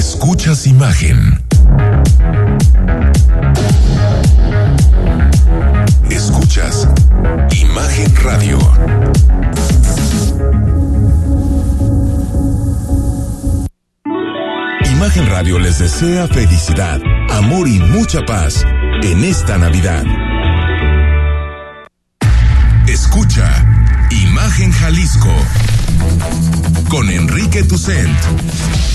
Escuchas imagen. Escuchas Imagen Radio. Imagen Radio les desea felicidad, amor y mucha paz en esta Navidad. Escucha Imagen Jalisco con Enrique Tucent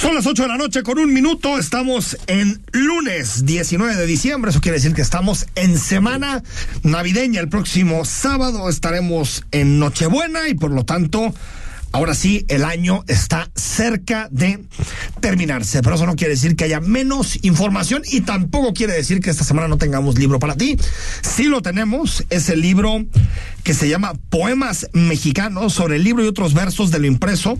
Son las 8 de la noche con un minuto. Estamos en lunes 19 de diciembre. Eso quiere decir que estamos en semana navideña. El próximo sábado estaremos en Nochebuena y por lo tanto Ahora sí, el año está cerca de terminarse, pero eso no quiere decir que haya menos información y tampoco quiere decir que esta semana no tengamos libro para ti. Sí lo tenemos, es el libro que se llama Poemas Mexicanos sobre el libro y otros versos de lo impreso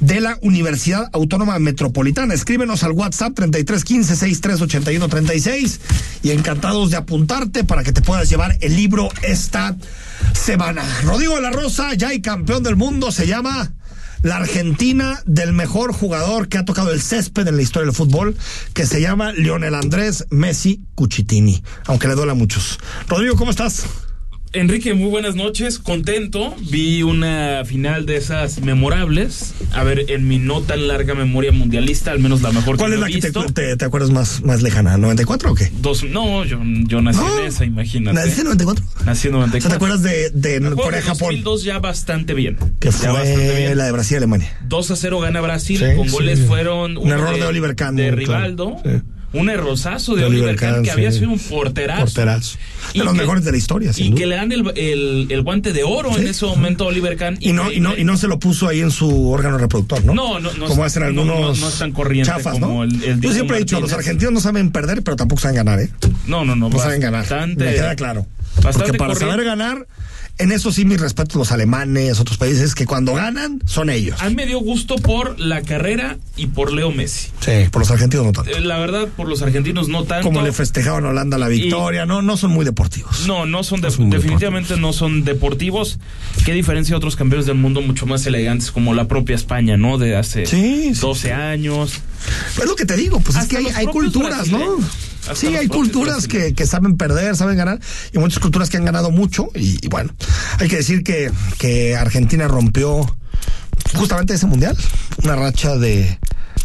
de la Universidad Autónoma Metropolitana. Escríbenos al WhatsApp 3315 6381 36 y encantados de apuntarte para que te puedas llevar el libro esta semana. Rodrigo de la Rosa, ya hay campeón del mundo, se llama la Argentina del mejor jugador que ha tocado el césped en la historia del fútbol, que se llama Lionel Andrés Messi Cuchitini, aunque le duela a muchos. Rodrigo, ¿cómo estás? Enrique, muy buenas noches, contento. Vi una final de esas memorables. A ver, en mi no tan larga memoria mundialista, al menos la mejor ¿Cuál que es la he que te, visto. te- te acuerdas más, más lejana? ¿94 o qué? Dos, no, yo, yo nací No. en esa, imagínate. ¿Naciste en 94? Nací en O sea, 94. ¿te acuerdas de, de Corea-Japón? 2002 ya bastante bien. Que ya bastante fue bien. la de Brasil y Alemania. 2 a 0 gana Brasil, Sí, con sí. goles fueron Un error de Oliver Kahn, de claro. Rivaldo, Sí. Un errozazo de, De Oliver Kahn, que había sido un porterazo. Porterazo. Y De los que- mejores de la historia, sin Y duda. que le dan el, el- el guante de oro Sí. en ese momento a Oliver Kahn. Y no, y, no, y no se lo puso ahí en su órgano reproductor, ¿no? No, no, no Como hacen no, algunos no, corriente chafas, como ¿no? el- el Yo siempre he dicho, los argentinos no saben perder, pero tampoco saben ganar, ¿eh? No, no, no. No saben ganar. bastante- Me queda claro. bastante Porque para corriente. saber ganar, en eso sí mis respetos los alemanes, otros países, que cuando ganan, son ellos. A mí me dio gusto por la carrera y por Leo Messi. Sí, por los argentinos no tanto. Eh, La verdad, por los argentinos no tanto. Como le festejaban a Holanda la victoria, no, no son muy deportivos. No, no son, de- son definitivamente no son deportivos. Qué diferencia a otros campeones del mundo mucho más elegantes como la propia España, ¿no? De hace Sí, sí, 12 sí. años. Es lo que te digo, pues es que hay, culturas, ¿no? brasileños. Sí, hay culturas que, que saben perder, saben ganar, y muchas culturas que han ganado mucho, y, y bueno, hay que decir que, que Argentina rompió justamente ese mundial, una racha de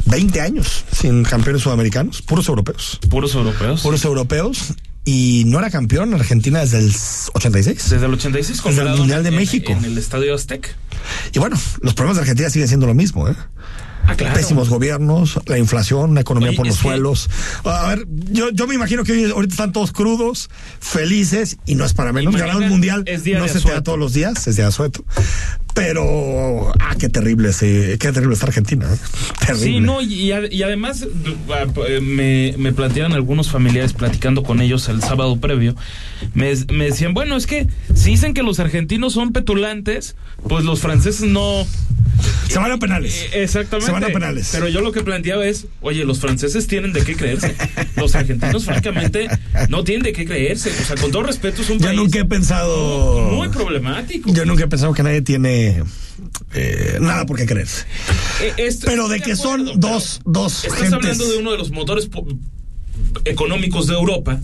20 años sin campeones sudamericanos, puros europeos, Puros europeos. puros europeos, y no era campeón Argentina desde el 86. Desde el 86 con Desde el Mundial de en- México. En el Estadio Aztec. Y bueno, los problemas de Argentina siguen siendo lo mismo, ¿eh? Ah, claro. Pésimos gobiernos, la inflación, la economía Oye, por los que- suelos. A ver, yo, yo me imagino que hoy- ahorita están todos crudos, felices, y no es para menos. Ganar un mundial es día no de se te da todos los días, es día de asueto. Pero, ah, qué terrible, sí, qué terrible está Argentina. ¿eh? Terrible. Sí, no, y, y además eh, me, me plantearon algunos familiares platicando con ellos el sábado previo. Me, me decían, bueno, es que si dicen que los argentinos son petulantes, pues los franceses no. Se van a penales. Eh, Exactamente. Se van a penales. Pero yo lo que planteaba es, oye, los franceses tienen de qué creerse. Los argentinos, francamente, no tienen de qué creerse. O sea, con todo respeto, es un Yo país nunca he pensado. muy problemático. Yo nunca he pensado que nadie tiene eh, nada por qué creerse. Eh, esto- Pero de que son acuerdo, dos, dos Estás gentes. hablando de uno de los motores po- económicos de Europa.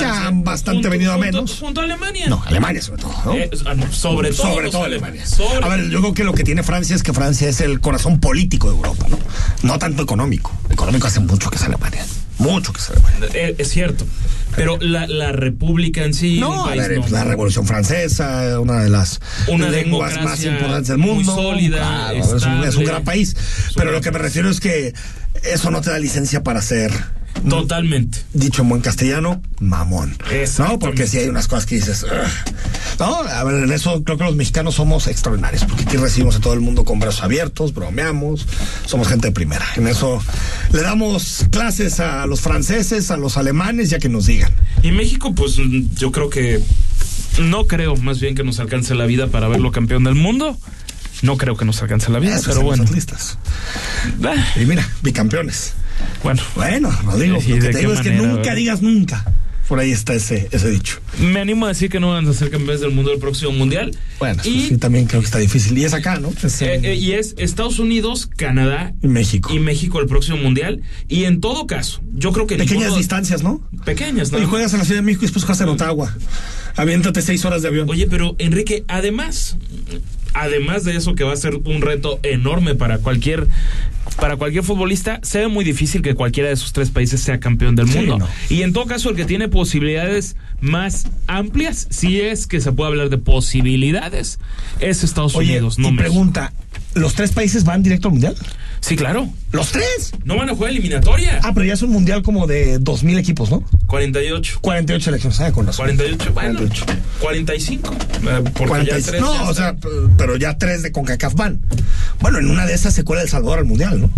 Ya bastante venido a menos. Junto a Alemania. No, Alemania sobre todo. ¿no? Eh, ah, sobre todo. sobre todo. Alemania. Sobre- A ver, yo creo que lo que tiene Francia es que Francia es el corazón político de Europa, ¿no? No tanto económico. Económico hace mucho que es Alemania. Mucho que es Alemania. Eh, es cierto. Pero la, la república en sí. No, a país ver, no- pues, la Revolución Francesa, una de las Una lenguas más importantes del muy mundo. sólida, Claro, es, un, es un estable. gran país. Pero lo que me refiero es que eso no te da licencia para ser Totalmente. dicho en buen castellano, mamón. No, porque si hay unas cosas que dices, "Ugh". No, a ver, en eso creo que los mexicanos somos extraordinarios, porque aquí recibimos a todo el mundo con brazos abiertos, bromeamos, somos gente de primera. En eso le damos clases a los franceses, a los alemanes, ya que nos digan. Y México, pues yo creo que no creo más bien que nos alcance la vida para verlo campeón del mundo. No creo que nos alcance la vida, pero bueno. atlistas. Ah, Y mira, bicampeones. Bueno, Bueno, Rodrigo, ¿Y lo que te digo es que nunca verdad? digas nunca. Por ahí está ese, ese dicho. me animo a decir que no van a ser campeones del mundo del próximo mundial. Bueno, y, sí también creo que está difícil. Y es acá, ¿no? Es eh, eh, y es Estados Unidos, Canadá en México. y México el próximo mundial. Y en todo caso, yo creo que Pequeñas ninguno- distancias, ¿no? Pequeñas, ¿no? Y juegas en la Ciudad de México y después juegas en Ottawa. Aviéntate seis horas de avión. Oye, pero Enrique, además, además de eso que va a ser un reto enorme para cualquier para cualquier futbolista, se ve muy difícil que cualquiera de esos tres países sea campeón del Sí, mundo. no. Y en todo caso, el que tiene posibilidades más amplias, si es que se puede hablar de posibilidades, es Estados Oye, Unidos, no y México. pregunta, ¿los tres países van directo al mundial? Sí, claro. ¿Los tres? No van a jugar eliminatoria. Ah, pero ya es un mundial como de dos mil equipos, ¿no? 48. 48 selecciones, ¿sabes? Con razón. 48, bueno, 48. 45. eh, Porque 40 ya tres no, ya o sea, pero ya tres de CONCACAF van. Bueno, en una de esas se cuela El Salvador al mundial, ¿no?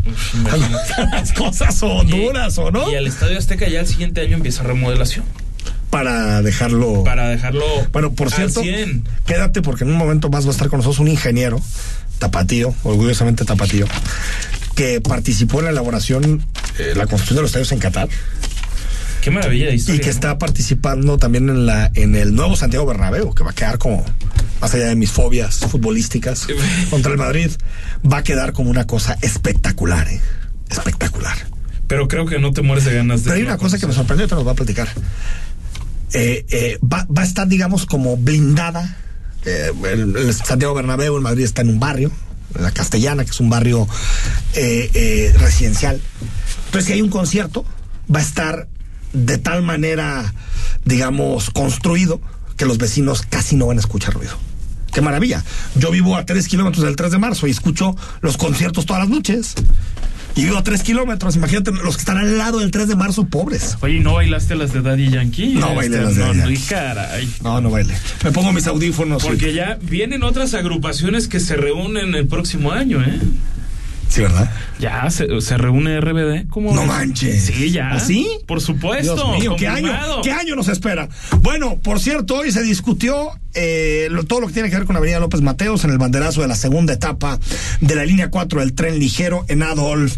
Las cosas son Y- duras, ¿o no? Y el Estadio Azteca ya el siguiente año empieza remodelación. Para dejarlo. Para dejarlo. Bueno, por al cierto, 100. quédate porque en un momento más va a estar con nosotros un ingeniero, tapatío, orgullosamente tapatío, que participó en la elaboración, eh, la construcción de los estadios en Qatar Qué maravilla de historia. y que ¿no? está participando también en la en el nuevo Santiago Bernabéu, que va a quedar como más allá de mis fobias futbolísticas contra el Madrid, va a quedar como una cosa espectacular, ¿eh? espectacular. Pero creo que no te mueres de ganas de. Pero hay una cosa que me sorprendió y te nos va a platicar. Eh, eh, va, va a estar, digamos, como blindada. Eh, el, el Santiago Bernabéu, el Madrid está en un barrio, en la Castellana, que es un barrio eh, eh, residencial. Entonces, si hay un concierto, va a estar de tal manera, digamos, construido que los vecinos casi no van a escuchar ruido. Qué maravilla. Yo vivo a tres kilómetros del 3 de marzo y escucho los conciertos todas las noches. Y vivo a tres kilómetros. Imagínate los que están al lado del 3 de marzo, pobres. Oye, ¿y ¿no bailaste las de Daddy Yankee? No bailé Este, las de no, Daddy Yankee. caray. No, no baile. Me pongo mis audífonos. Porque ya vienen otras agrupaciones que se reúnen el próximo año, ¿eh? Sí, ¿verdad? Ya se, se reúne RBD. ¿Cómo No manches. Sí, ya. ¿Así? Por supuesto. Dios mío, ¿qué año. ¿qué año nos espera? Bueno, por cierto, hoy se discutió eh, lo- todo lo que tiene que ver con Avenida López Mateos en el banderazo de la segunda etapa de la línea 4 del tren ligero en Adolf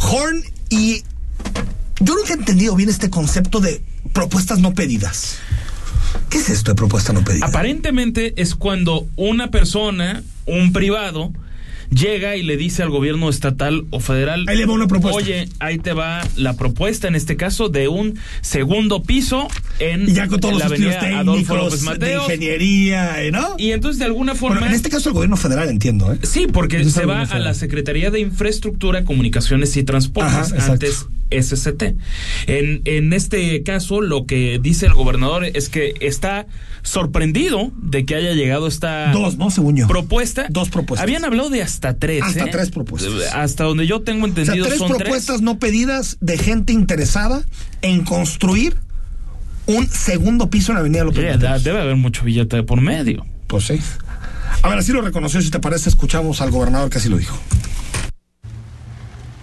Horn. Y yo nunca he entendido bien este concepto de propuestas no pedidas. ¿Qué es esto de propuesta no pedida? Aparentemente es cuando una persona, un privado, llega y le dice al gobierno estatal o federal, Ahí le va una propuesta. oye, ahí te va la propuesta, en este caso, de un segundo piso en Y ya con todos la los avenida Adolfo López técnicos de ingeniería, ¿eh, ¿no? Y entonces, de alguna forma... Bueno, en este caso el gobierno federal, entiendo, ¿eh? Sí, porque se va a la Secretaría de Infraestructura, Comunicaciones y Transportes, Ajá, antes SCT. En, en este caso, lo que dice el gobernador es que está sorprendido de que haya llegado esta Dos, ¿no? Según yo. propuesta. Dos propuestas. Habían hablado de hasta tres. Hasta ¿eh? tres propuestas. Hasta donde yo tengo O sea, entendido tres son propuestas no pedidas de gente interesada en construir un segundo piso en la Avenida López. Mateos. Debe haber mucho billete de por medio. Pues sí. A ver, así lo reconoció. Si te parece, escuchamos al gobernador que así lo dijo.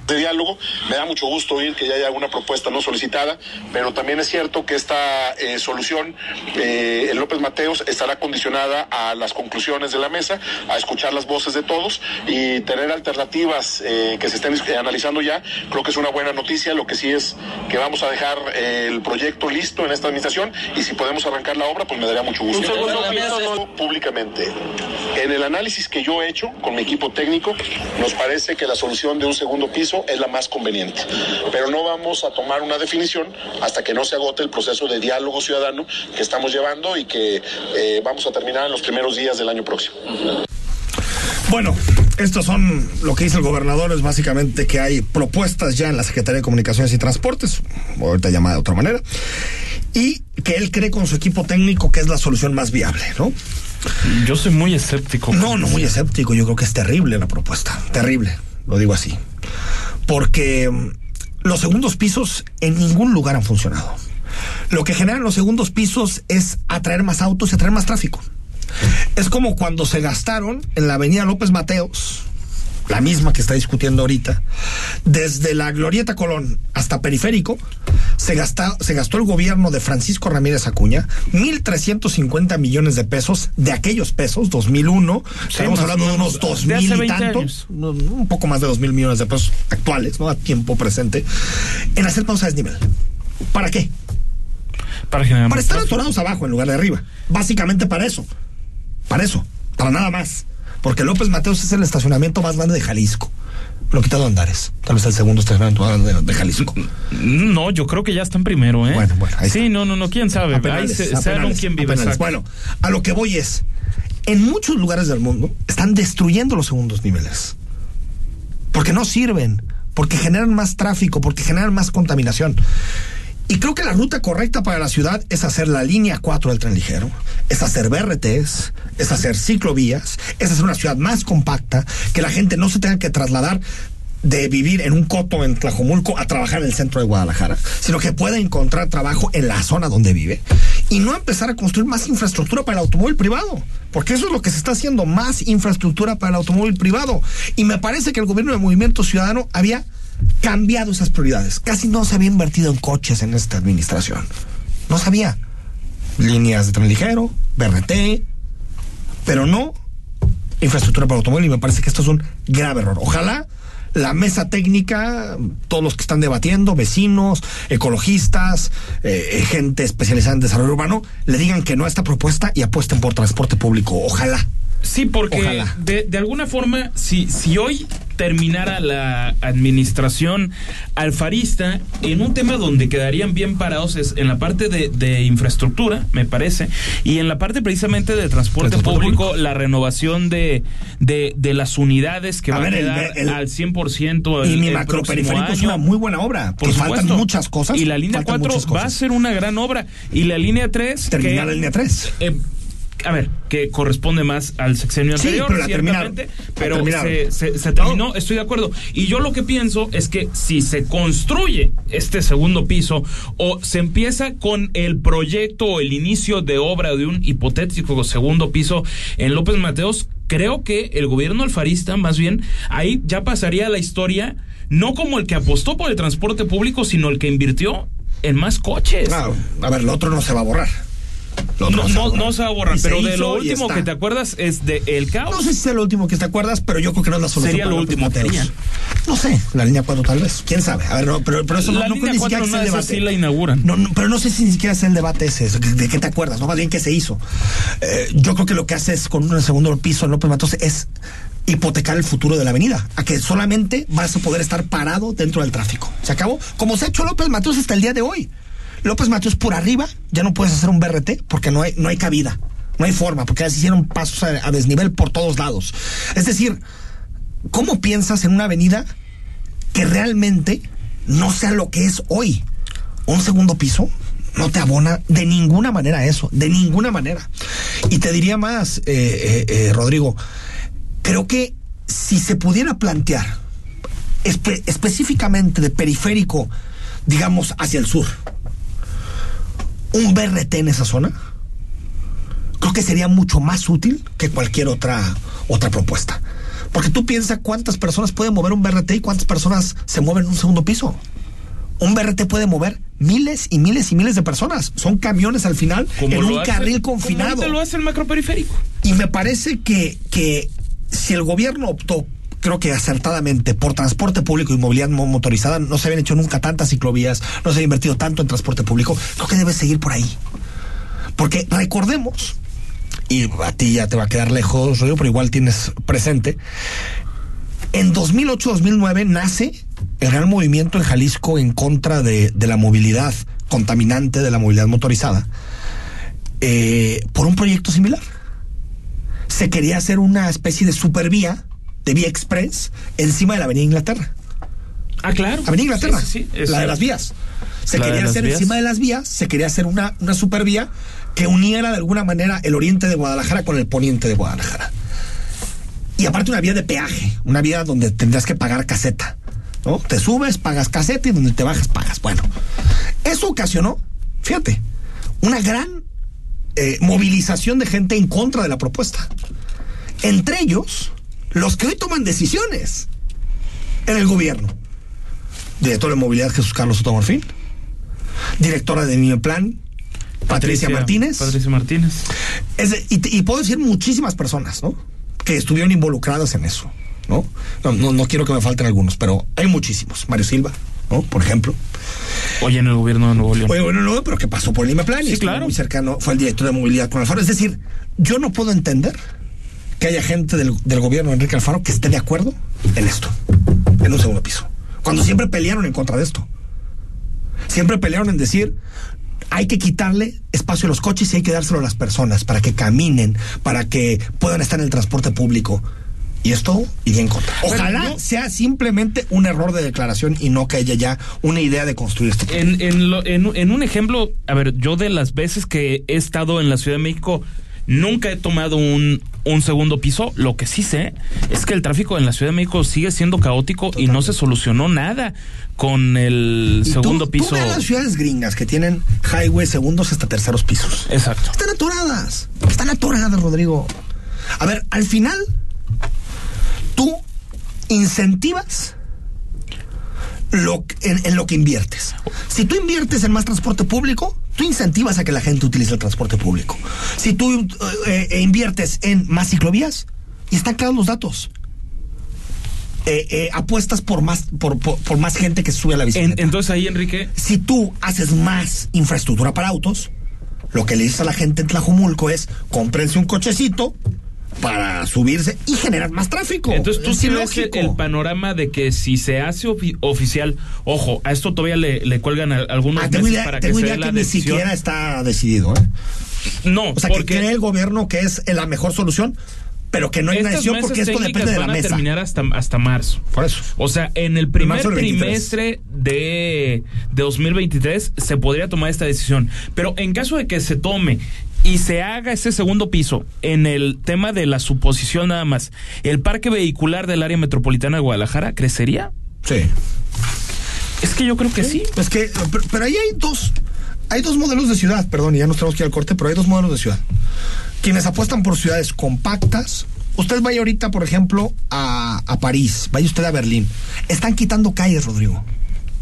De diálogo. Me da mucho gusto oír que ya haya alguna propuesta no solicitada, pero también es cierto que esta eh, solución eh, en López Mateos estará condicionada a las conclusiones de la mesa, a escuchar las voces de todos y tener alternativas eh, que se estén eh, analizando ya. Creo que es una buena noticia. Lo que sí es que vamos a dejar eh, el proyecto listo en esta administración y si podemos arrancar la obra, pues me daría mucho gusto. Un segundo públicamente. En el análisis que yo he hecho con mi equipo técnico, nos parece que la solución de un segundo piso es la más conveniente. Pero no vamos a tomar una definición hasta que no se agote el proceso de diálogo ciudadano que estamos llevando y que eh, vamos a terminar en los primeros días del año próximo. Bueno, estos son lo que dice el gobernador, es básicamente que hay propuestas ya en la Secretaría de Comunicaciones y Transportes, o ahorita llamada de otra manera, y que él cree con su equipo técnico que es la solución más viable, ¿no? Yo soy muy escéptico. No, no muy escéptico, yo creo que es terrible la propuesta, terrible, lo digo así, porque mm, los segundos pisos en ningún lugar han funcionado. Lo que generan los segundos pisos es atraer más autos y atraer más tráfico. Es como cuando se gastaron en la avenida López Mateos, la misma que está discutiendo ahorita, desde la Glorieta Colón hasta Periférico, se, gasta, se gastó el gobierno de Francisco Ramírez Acuña 1.350 millones de pesos, de aquellos pesos, 2001, estamos hablando de unos 2.000 y tantos, un poco más de 2.000 millones de pesos actuales, ¿no? A tiempo presente, en hacer pausa a desnivel. ¿Para qué? Para, generar para estar atorados abajo en lugar de arriba. Básicamente para eso. Para eso. Para nada más. Porque López Mateos es el estacionamiento más grande de Jalisco. Lo quitado Andares. Tal vez el segundo estacionamiento más grande de Jalisco. No, yo creo que ya están primero, ¿eh? Bueno, bueno. Ahí sí, no, no, no, quién sabe. ahí se, saben quién vive. Bueno, a lo que voy es, en muchos lugares del mundo están destruyendo los segundos niveles. Porque no sirven, porque generan más tráfico, porque generan más contaminación. Y creo que la ruta correcta para la ciudad es hacer la línea 4 del tren ligero, es hacer BRTs, es hacer ciclovías, es hacer una ciudad más compacta, que la gente no se tenga que trasladar de vivir en un coto en Tlajomulco a trabajar en el centro de Guadalajara, sino que pueda encontrar trabajo en la zona donde vive y no empezar a construir más infraestructura para el automóvil privado, porque eso es lo que se está haciendo, más infraestructura para el automóvil privado. Y me parece que el gobierno de Movimiento Ciudadano había cambiado esas prioridades. Casi no se había invertido en coches en esta administración. No sabía. Líneas de tren ligero, BRT, pero no infraestructura para automóvil y me parece que esto es un grave error. Ojalá la mesa técnica, todos los que están debatiendo, vecinos, ecologistas, eh, gente especializada en desarrollo urbano, le digan que no a esta propuesta y apuesten por transporte público. Ojalá. Sí, porque de, de, alguna forma, si, si hoy terminara la administración alfarista en un tema donde quedarían bien parados es en la parte de, de infraestructura, me parece, y en la parte precisamente de transporte, público, la renovación de, de, de, las unidades que van a quedar al 100%. El, y mi macroperiférico es una muy buena obra, por faltan muchas cosas. Y la línea 4 va a ser una gran obra. Y la línea 3... Terminar la línea 3. Eh, a ver, que corresponde más al sexenio anterior, pero ciertamente, pero se, se, se, terminó, estoy de acuerdo. Y yo lo que pienso es que si se construye este segundo piso o se empieza con el proyecto o el inicio de obra de un hipotético segundo piso en López Mateos, creo que el gobierno alfarista, más bien, ahí ya pasaría la historia, no como el que apostó por el transporte público, sino el que invirtió en más coches. Claro, a ver, lo otro no se va a borrar. No, no, no, se va a borrar, pero de lo último que te acuerdas es de El Caos. No sé si sea lo último que te acuerdas, pero yo creo que no es la solución. Sería lo último que No sé, la línea 4 tal vez. ¿Quién sabe? A ver, no, pero, pero eso la no, no ni siquiera es el debate. Sí la inauguran. No, no, pero no sé si ni siquiera es el debate ese. ¿De qué te acuerdas? No, más bien qué se hizo. Eh, yo creo que lo que hace es con un segundo piso en López Matos es hipotecar el futuro de la avenida, a que solamente vas a poder estar parado dentro del tráfico. ¿Se acabó? Como se ha hecho López Matos hasta el día de hoy. López Mateos por arriba, ya no puedes hacer un BRT porque no hay, no hay cabida, no hay forma, porque ya se hicieron pasos a, desnivel por todos lados. Es decir, ¿cómo piensas en una avenida que realmente no sea lo que es hoy? Un segundo piso no te abona de ninguna manera eso, de ninguna manera. Y te diría más, eh, eh, eh, Rodrigo, creo que si se pudiera plantear espe específicamente de periférico, digamos, hacia el sur, un BRT en esa zona, creo que sería mucho más útil que cualquier otra, otra propuesta. Porque tú piensas cuántas personas pueden mover un BRT y cuántas personas se mueven en un segundo piso. Un BRT puede mover miles y miles y miles de personas. Son camiones al final en un hace, carril confinado. ¿Cómo lo hace el macroperiférico? Y me parece que, que si el gobierno optó creo que acertadamente por transporte público y movilidad motorizada no se habían hecho nunca tantas ciclovías, no se había invertido tanto en transporte público, creo que debe seguir por ahí. Porque recordemos, y a ti ya te va a quedar lejos, pero igual tienes presente, en 2008-2009 nace el gran movimiento en Jalisco en contra de, de la movilidad contaminante, de la movilidad motorizada, eh, por un proyecto similar. Se quería hacer una especie de supervía de Vía Express encima de la Avenida Inglaterra. Ah, claro. Avenida Inglaterra, sí, sí, sí, la de las vías. Se quería hacer encima de las vías, se quería hacer una, una supervía que uniera de alguna manera el oriente de Guadalajara con el poniente de Guadalajara. Y aparte una vía de peaje, una vía donde tendrías que pagar caseta. ¿no? Te subes, pagas caseta y donde te bajas, pagas. Bueno, eso ocasionó, fíjate, una gran eh, movilización de gente en contra de la propuesta. Entre ellos, los que hoy toman decisiones en el gobierno. Director de movilidad Jesús Carlos Otomorfín, directora de Niño Plan, Patricia, Martínez. Patricia Martínez. y, y, puedo decir muchísimas personas, ¿no? Que estuvieron involucradas en eso, ¿no? No, no, quiero que me falten algunos, pero hay muchísimos. Mario Silva, ¿no? Por ejemplo. Hoy en el gobierno de Nuevo León. Oye, bueno, no, pero que pasó por el Plan sí, claro. muy cercano, fue el director de movilidad con Alfaro. Es decir, yo no puedo entender que haya gente del, del gobierno de Enrique Alfaro que esté de acuerdo en esto, en un segundo piso. Cuando siempre pelearon en contra de esto. Siempre pelearon en decir, hay que quitarle espacio a los coches y hay que dárselo a las personas para que caminen, para que puedan estar en el transporte público. Y esto iría en contra. Ojalá sea simplemente un error de declaración y no que haya ya una idea de construir este en, en, en, un ejemplo, a ver, yo de las veces que he estado en la Ciudad de México, nunca he tomado un, un segundo piso. Lo que sí sé es que el tráfico en la Ciudad de México sigue siendo caótico y no se solucionó nada con el segundo piso. Tú las ciudades gringas que tienen highway segundos hasta terceros pisos. Exacto. Están atoradas. Están atoradas, Rodrigo. A ver, al final, tú incentivas lo, en, lo que inviertes. Si tú inviertes en más transporte público, tú incentivas a que la gente utilice el transporte público. Si tú eh, eh, inviertes en más ciclovías, y están claros los datos. Eh, eh, apuestas por más, por, por, más gente que sube a la bicicleta. entonces ahí, Enrique. Si tú haces más infraestructura para autos, lo que le dices a la gente en Tlajumulco es cómprense un cochecito para subirse y generar más tráfico. Entonces tú sí ves el panorama de que si se hace oficial, ojo, a esto todavía le, cuelgan algunos ah, meses para que sea la que ni siquiera está decidido, ¿eh? No, o sea, que cree el gobierno que es la mejor solución pero que no hay una decisión porque esto depende de la van mesa. a terminar hasta, hasta marzo. Por eso. O sea, en el primer trimestre de, de 2023 se podría tomar esta decisión. Pero en caso de que se tome y se haga ese segundo piso en el tema de la suposición nada más, ¿el parque vehicular del área metropolitana de Guadalajara crecería? Sí. Es que yo creo que sí. Es que, pero, ahí hay dos, hay dos modelos de ciudad, perdón, y ya nos tenemos que ir al corte, pero hay dos modelos de ciudad quienes apuestan por ciudades compactas. Usted vaya ahorita, por ejemplo, a, a París, vaya usted a Berlín. Están quitando calles, Rodrigo.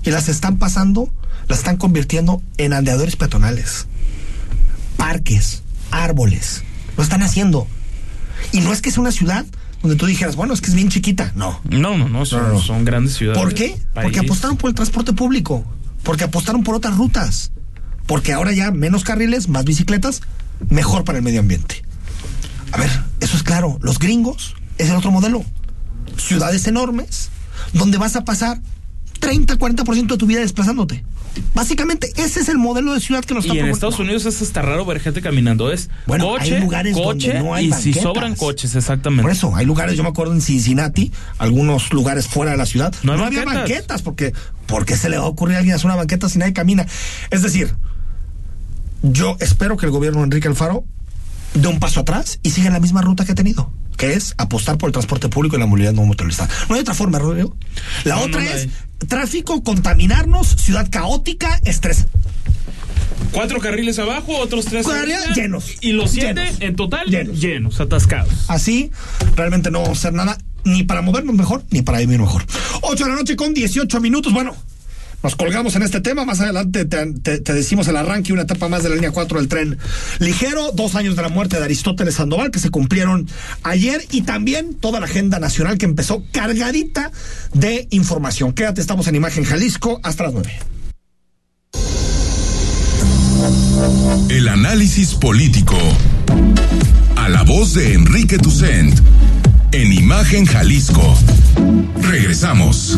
Y las están pasando, las están convirtiendo en andeadores peatonales. Parques, árboles. Lo están haciendo. Y no es que sea una ciudad donde tú dijeras, bueno, es que es bien chiquita. No. No, no, no, son, son grandes ciudades. ¿Por qué? Porque apostaron por el transporte público. Porque apostaron por otras rutas. Porque ahora ya menos carriles, más bicicletas, mejor para el medio ambiente. A ver, eso es claro. Los gringos es el otro modelo. Ciudades enormes, donde vas a pasar 30, 40% de tu vida desplazándote. Básicamente, ese es el modelo de ciudad que nos Y en Estados Unidos es hasta raro ver gente caminando. Es bueno, coche, hay lugares coche donde no hay y si sobran coches, exactamente. Por eso, hay lugares, yo me acuerdo en Cincinnati, algunos lugares fuera de la ciudad, no, había banquetas porque, porque se le va a ocurrir a alguien hacer una banqueta si nadie camina. Es decir, yo espero que el gobierno de Enrique Alfaro dé un paso atrás y siga la misma ruta que ha tenido, que es apostar por el transporte público y la movilidad no motorizada. No hay otra forma, Rodrigo. La otra es tráfico, contaminarnos, ciudad caótica, estrés. Cuatro carriles abajo, otros tres llenos. Y los siete en total llenos. atascados. Así, realmente no vamos a hacer nada ni para movernos mejor, ni para irnos mejor. Ocho de la noche con 18 minutos. Bueno, nos colgamos en este tema. Más adelante te, decimos el arranque y una etapa más de la línea 4 del tren ligero. Dos años de la muerte de Aristóteles Sandoval que se cumplieron ayer y también toda la agenda nacional que empezó cargadita de información. Quédate, estamos en Imagen Jalisco hasta las 9. El análisis político. A la voz de Enrique Tucent. En Imagen Jalisco. Regresamos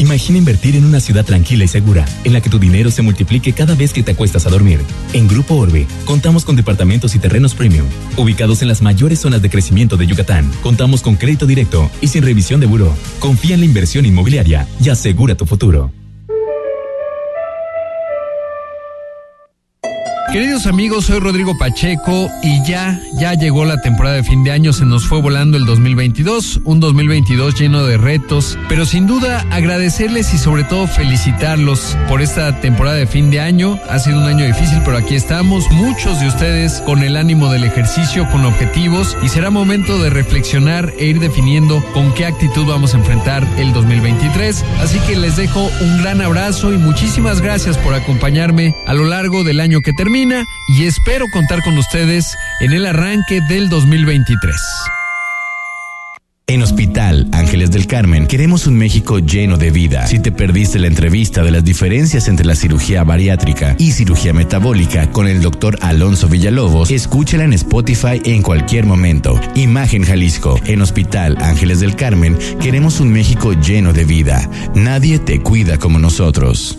Imagina invertir en una ciudad tranquila y segura, en la que tu dinero se multiplique cada vez que te acuestas a dormir. En Grupo Orbe, contamos con departamentos y terrenos premium, ubicados en las mayores zonas de crecimiento de Yucatán. Contamos con crédito directo y sin revisión de buró. Confía en la inversión inmobiliaria y asegura tu futuro. Queridos amigos, soy Rodrigo Pacheco y ya, ya llegó la temporada de fin de año, se nos fue volando el 2022, un 2022 lleno de retos, pero sin duda agradecerles y sobre todo felicitarlos por esta temporada de fin de año. Ha sido un año difícil, pero aquí estamos, muchos de ustedes con el ánimo del ejercicio, con objetivos y será momento de reflexionar e ir definiendo con qué actitud vamos a enfrentar el 2023. Así que les dejo un gran abrazo y muchísimas gracias por acompañarme a lo largo del año que termina y espero contar con ustedes en el arranque del 2023. En Hospital Ángeles del Carmen queremos un México lleno de vida. Si te perdiste la entrevista de las diferencias entre la cirugía bariátrica y cirugía metabólica con el doctor Alonso Villalobos, escúchala en Spotify en cualquier momento. Imagen Jalisco. En Hospital Ángeles del Carmen queremos un México lleno de vida. Nadie te cuida como nosotros.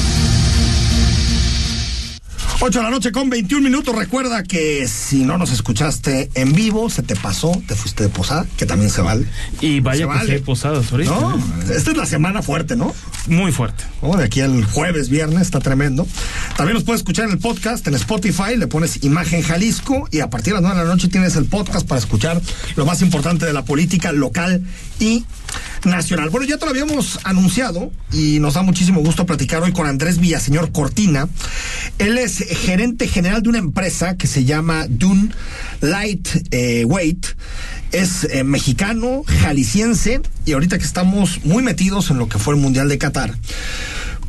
8 de la noche con 21 minutos. Recuerda que si no nos escuchaste en vivo, se te pasó, te fuiste de posada, que también se vale. Y vaya Se que vale. posadas ahorita. No, esta es la semana fuerte, ¿no? Muy fuerte. ¿no? De aquí al jueves, viernes, está tremendo. También nos puedes escuchar en el podcast, en Spotify, le pones Imagen Jalisco y a partir de las 9 de la noche tienes el podcast para escuchar lo más importante de la política local y nacional. Bueno, ya te lo habíamos anunciado y nos da muchísimo gusto platicar hoy con Andrés Villaseñor Cortina. Él es gerente general de una empresa que se llama Dune Light eh. Es eh, mexicano, jalisciense y ahorita que estamos muy metidos en lo que fue el Mundial de Qatar.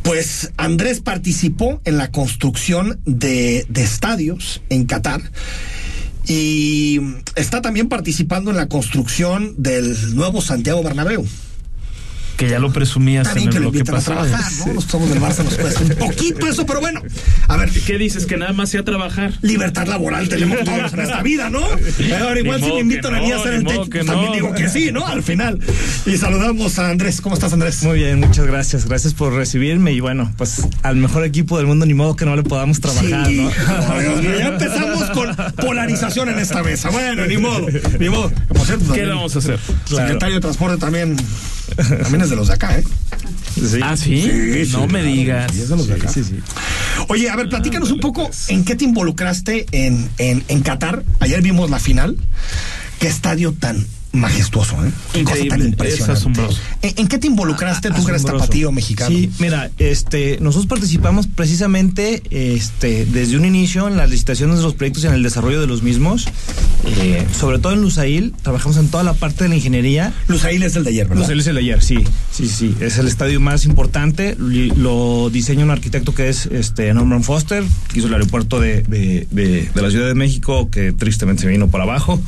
Pues Andrés participó en la construcción de, de estadios en Qatar y está también participando en la construcción del nuevo Santiago Bernabéu. Que ya lo presumías Está bien en que el lo bloque invitan a pasado. trabajar, ¿no? Los somos del Barça nos cuesta un poquito eso, pero bueno. A ver, ¿Qué dices? Que nada más sea trabajar. libertad laboral tenemos todos en esta vida, ¿no? Ahora igual Ni si me invitan que a mí a no, hacer el techo, que pues también no. digo que sí, ¿no? Al final. Y saludamos a Andrés. ¿Cómo estás, Andrés? Muy bien, muchas gracias. Gracias por recibirme y bueno, pues al mejor equipo del mundo ni modo que no le podamos trabajar, Sí, ¿no? Dios ya empezamos con polarización en esta mesa. Bueno, ni modo, ni modo. Por cierto, ¿Qué le vamos a hacer? Secretario de Transporte también, también es de los de acá, ¿eh? Sí. Ah, ¿sí? Sí, no sí, me claro. digas. Sí, es de los de acá. Sí, sí. Oye, a ver, platícanos un poco en qué te involucraste en, en, en Qatar. Ayer vimos la final. Qué estadio tan majestuoso, ¿eh? Qué cosa tan Increíble, impresionante. es asombroso. ¿En, en qué te involucraste tú que eres tapatío mexicano? Sí, mira, este, nosotros participamos precisamente este, desde un inicio en las licitaciones de los proyectos y en el desarrollo de los mismos. Eh, sobre todo en Lusail, trabajamos en toda la parte de la ingeniería. Lusail es el de ayer, ¿verdad? Lusail es el de ayer, sí, sí, sí. Es el estadio más importante. Lo diseña un arquitecto que es este Norman Foster, que hizo el aeropuerto de, de, de- de la Ciudad de México, que tristemente se vino por abajo.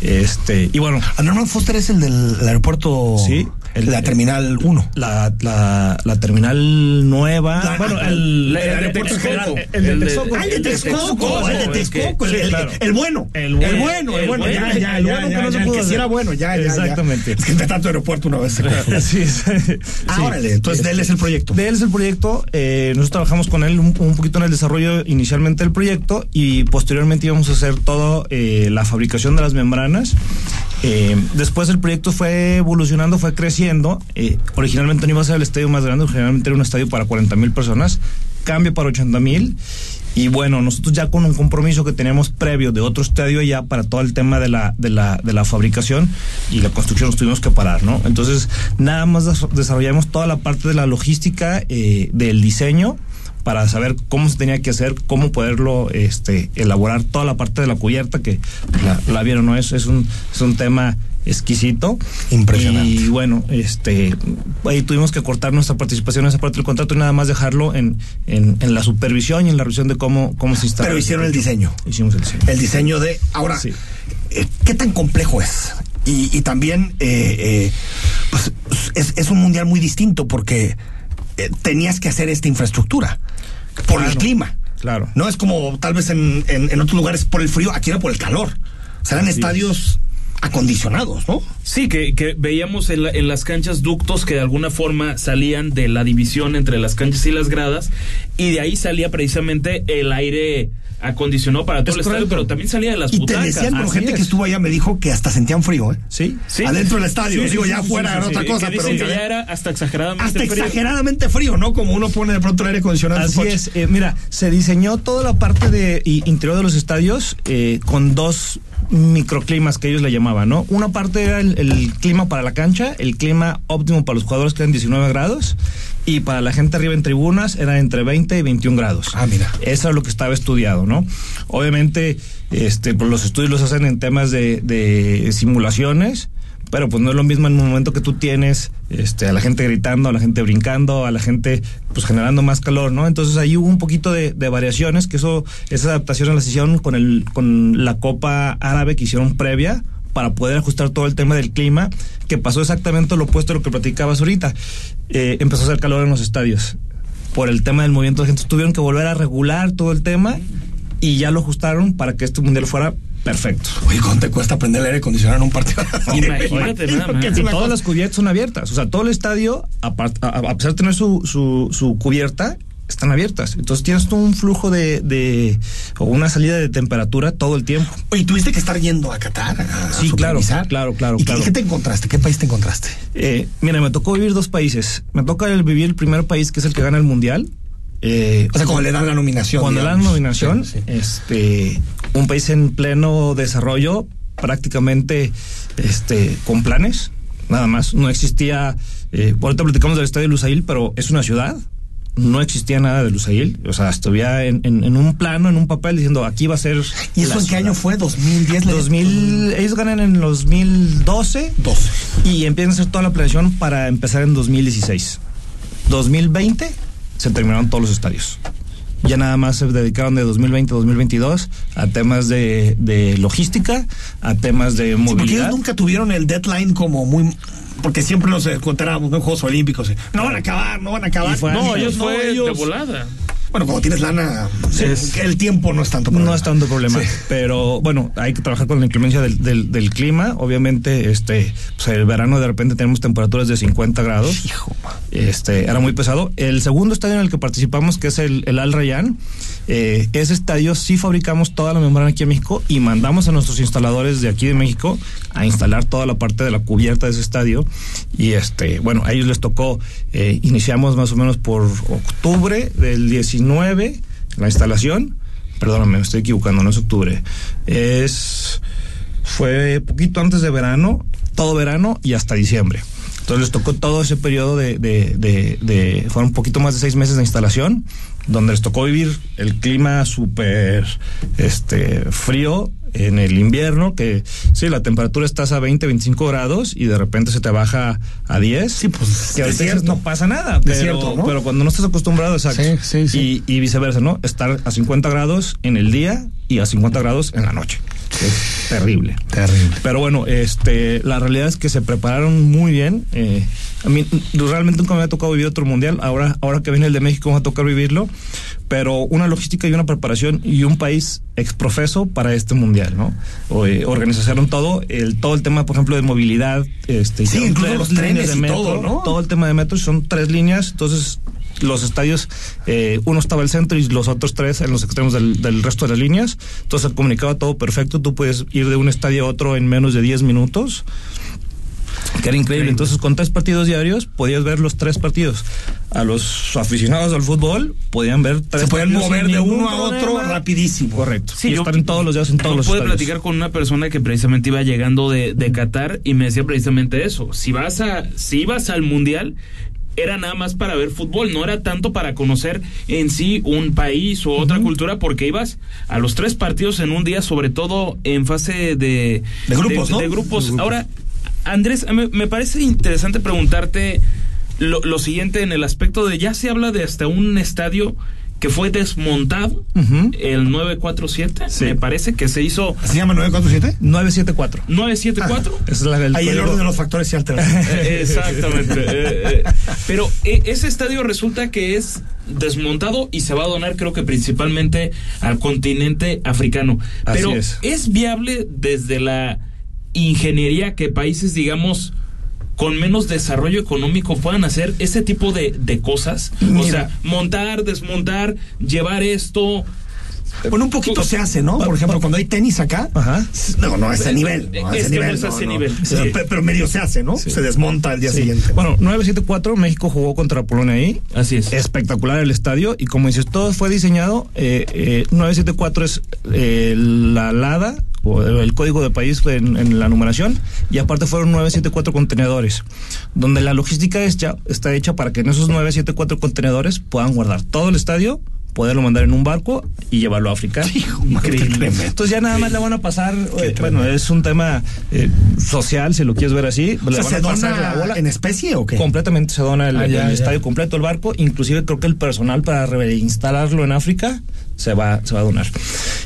Este, y bueno, Norman Foster es el del el aeropuerto. Sí, el- la Terminal 1. la, la, la terminal nueva. La- bueno, el, el aeropuerto. El de Texcoco. El de Texcoco, el de Texcoco, el, bueno. El bueno. El bueno, ya, ya, el bueno que no se pudo hacer. era bueno, ya, ya. Exactamente. Es que entre tanto aeropuerto una vez se quedó. Sí, Ah, órale, entonces de él es el proyecto. De él es el proyecto. eh, nosotros trabajamos con él un, poquito en el desarrollo inicialmente del proyecto y posteriormente íbamos a hacer todo eh, la fabricación de las membranas. Eh, después el proyecto fue evolucionando, fue creciendo. Eh, originalmente no iba a ser el estadio más grande, originalmente era un estadio para 40 mil personas. Cambia para 80 mil. Y bueno, nosotros ya con un compromiso que teníamos previo de otro estadio ya para todo el tema de la, de la, de la fabricación y la construcción nos tuvimos que parar, ¿no? Entonces, nada más des- desarrollamos toda la parte de la logística, eh, del diseño, para saber cómo se tenía que hacer, cómo poderlo este, elaborar toda la parte de la cubierta que la, la vieron, ¿no? Es, es, un, es un tema exquisito. Impresionante. Y bueno, este, ahí tuvimos que cortar nuestra participación en esa parte del contrato y nada más dejarlo en, en, en la supervisión y en la revisión de cómo, cómo se instala. Pero hicieron el diseño. Hicimos el diseño. El diseño de. Ahora, Sí. eh, ¿qué tan complejo es? Y, y también, eh, eh, pues, es, es un mundial muy distinto porque eh, tenías que hacer esta infraestructura por el clima. Claro. No es como tal vez en, en, en otros lugares por el frío, aquí era por el calor. O sea, eran Así estadios acondicionados, ¿no? Sí, que, que veíamos en, la- en las canchas ductos que de alguna forma salían de la división entre las canchas y las gradas y de ahí salía precisamente el aire acondicionado para todo Es el estadio, pero también salía de las Y te butacas. decían, con así gente que es. estuvo allá me dijo que hasta sentían frío, ¿eh? Sí. Sí. Adentro del estadio, Sí, digo, sí, ya sí, fuera sí, era otra cosa, pero que ya era hasta exageradamente Hasta frío. exageradamente frío, ¿no? Como uno pone de pronto el aire acondicionado Así es. Eh, mira, se diseñó toda la parte de interior de los estadios eh, con dos microclimas que ellos le llamaban, ¿no? Una parte era el, el clima para la cancha, el clima óptimo para los jugadores que eran 19 grados y para la gente arriba en tribunas era entre 20 y 21 grados. Ah, mira. Eso es lo que estaba estudiado, ¿no? Obviamente, este, pues los estudios los hacen en temas de, de simulaciones, pero pues no es lo mismo en un momento que tú tienes este, a la gente gritando, a la gente brincando, a la gente pues generando más calor, ¿no? Entonces ahí hubo un poquito de, de variaciones, que eso, esa adaptación las hicieron con el, con la Copa Árabe que hicieron previa para poder ajustar todo el tema del clima, que pasó exactamente lo opuesto a lo que platicabas ahorita. Eh, empezó a hacer calor en los estadios por el tema del movimiento de gente. Tuvieron que volver a regular todo el tema y ya lo ajustaron para que este mundial fuera perfecto. Oye, ¿cuánto te cuesta prender el aire acondicionado en un partido? Imagínate nada Porque más. es Y una todas las cubiertas son abiertas. O sea, todo el estadio, apart- a, a pesar de tener su, su, su cubierta, están abiertas. Entonces tienes tú un flujo de, de o una salida de temperatura todo el tiempo. Oye, tuviste que estar yendo a Qatar a Sí, claro, claro, claro, ¿Y qué- claro. ¿Qué te encontraste? ¿Qué país te encontraste? Eh, mira, me tocó vivir dos países. Me toca el vivir el primer país que es el que gana el mundial. Eh, O sea, cuando le dan la nominación. Cuando le dan digamos. nominación, Sí, sí. este, un país en pleno desarrollo, prácticamente, este, con planes, nada más. No existía, eh, ahorita platicamos del estadio de Lusail, pero es una ciudad. No existía nada de Lusail, o sea, estuviera en, en, en un plano, en un papel, diciendo aquí va a ser. ¿Y eso en qué año fue? ¿2010? le- 2000, ellos ganan en los 2012 12. y empiezan a hacer toda la planeación para empezar en 2016. 2020 se terminaron todos los estadios. Ya nada más se dedicaron de 2020 a 2022 a temas de, de logística, a temas de Sí, porque movilidad. ellos nunca tuvieron el deadline como muy... Porque siempre nos encontrábamos en Juegos Olímpicos. No van a acabar, no van a acabar. No, No, ellos no, fue ellos- de volada. Bueno, cuando tienes lana, Es- el tiempo no es tanto problema. No es tanto problema, Sí. pero bueno, hay que trabajar con la inclemencia del, del, del clima. Obviamente, este, pues el verano de repente tenemos temperaturas de 50 grados. Hijo. Este, era muy pesado. El segundo estadio en el que participamos, que es el, el Al Rayyan, eh, ese estadio sí fabricamos toda la membrana aquí en México y mandamos a nuestros instaladores de aquí de México a instalar toda la parte de la cubierta de ese estadio. Y este, bueno, a ellos les tocó, eh, iniciamos más o menos por octubre del 19 la instalación. Perdóname, me estoy equivocando, no es octubre. Es fue poquito antes de verano, todo verano y hasta diciembre. Entonces les tocó todo ese periodo de, de, de, de- fueron un poquito más de seis meses de instalación, donde les tocó vivir el clima súper este, frío en el invierno, que sí, la temperatura estás a 20, 25 grados y de repente se te baja a 10. Sí, pues, que a veces desierto. no pasa nada, pero, pero cuando no estás acostumbrado, exacto. Sí, sí, sí. Y, y viceversa, ¿no? Estar a 50 grados en el día y a 50 grados en la noche. Es terrible. Terrible. Pero bueno, este, la realidad es que se prepararon muy bien. Eh, a mí realmente nunca me ha tocado vivir otro mundial. Ahora, ahora que viene el de México me va a tocar vivirlo. Pero una logística y una preparación y un país exprofeso para este mundial, ¿no? O, eh, organizaron todo, el, todo el tema, por ejemplo, de movilidad. Este, Sí, incluso los trenes de y metro, todo, ¿no? Todo el tema de metro son tres líneas, entonces los estadios, eh, uno estaba al centro y los otros tres en los extremos del, del resto de las líneas. Entonces se comunicaba todo perfecto. Tú puedes ir de un estadio a otro en menos de 10 minutos. Que era increíble. Entonces, con tres partidos diarios, podías ver los tres partidos. A los aficionados al fútbol, podían ver tres Se pueden partidos mover de uno a otro problema. rapidísimo. Correcto. Sí, y yo- estar en todos los días en todos Yo los pude estadios. platicar con una persona que precisamente iba llegando de, de Qatar y me decía precisamente eso. Si vas a, si ibas al mundial, era nada más para ver fútbol, no era tanto para conocer en sí un país o otra cultura, porque ibas a los tres partidos en un día, sobre todo en fase de, De grupos, ¿no? de grupos. Ahora, Andrés, me, me parece interesante preguntarte lo, lo siguiente en el aspecto de ya se habla de hasta un estadio que fue desmontado, el 947, me parece que se hizo ¿Se llama 947? 974. 974. Es la, el Ahí el orden de los factores se altera. Eh, Exactamente. eh, eh, pero eh, ese estadio resulta que es desmontado y se va a donar creo que principalmente al continente africano. Así Pero es. viable desde la ingeniería que países, digamos, con menos desarrollo económico puedan hacer ese tipo de, de cosas? O sea, montar, desmontar, llevar esto... Bueno, un poquito se hace, ¿no? Por ejemplo, cuando hay tenis acá, Ajá. no, no a ese nivel. No, a Es nivel. es a ese nivel, sí. Pero, medio se hace, ¿no? Se desmonta al día Sí. siguiente. Bueno, 974, México jugó contra Polonia ahí. Así es. Espectacular el estadio. Y como dices, todo fue diseñado. Eh, eh, 974 es eh, la LADA, el código de país en, en la numeración. Y aparte fueron 974 contenedores. Donde la logística ya, está hecha para que en esos 974 contenedores puedan guardar todo el estadio. Poderlo mandar en un barco y llevarlo a África. Increíble. Entonces ya nada más le van a pasar, eh, bueno, es un tema eh, social, si lo quieres ver así. O sea, ¿se a pasar dona la bola. en especie o qué? Completamente se dona el, Ah, ya, el ya. estadio completo, el barco. Inclusive creo que el personal para reinstalarlo en África se va, se va a donar.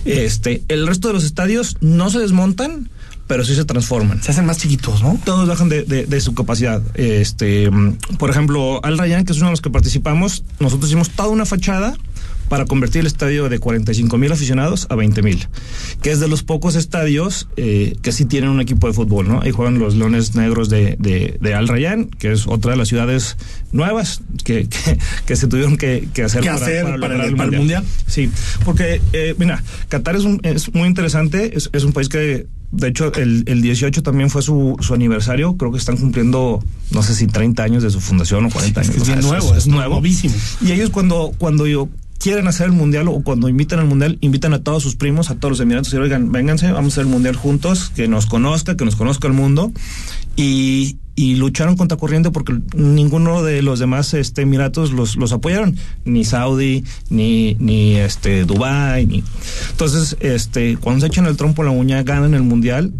Este, el resto de los estadios no se desmontan, pero sí se transforman. Se hacen más chiquitos, ¿no? Todos bajan de, de- de su capacidad. Este, mm, por ejemplo, Al Rayyan, que es uno de los que participamos, nosotros hicimos toda una fachada para convertir el estadio de 45 mil aficionados a 20 mil, que es de los pocos estadios eh, que sí tienen un equipo de fútbol, ¿no? Ahí juegan los Leones Negros de, de, de Al Rayyan, que es otra de las ciudades nuevas que, que, que se tuvieron que, que hacer, ¿Qué hacer para lograr el- para el Mundial? Sí, porque, eh, mira, Qatar es, un- es muy interesante, es, es un país que, de hecho, el, el 18 también fue su, su aniversario, creo que están cumpliendo, no sé si 30 años de su fundación o 40 años. Es o sea, bien nuevo, es novísimo. Y ellos cuando, cuando yo quieren hacer el mundial o cuando invitan al mundial, invitan a todos sus primos, a todos los emiratos y oigan, vénganse, vamos a hacer el mundial juntos, que nos conozca, que nos conozca el mundo. Y, y lucharon contra corriente porque ninguno de los demás este, emiratos los, los apoyaron, ni Saudi, ni, ni este Dubai, ni. Entonces este cuando se echan el trompo en la uña ganan el mundial.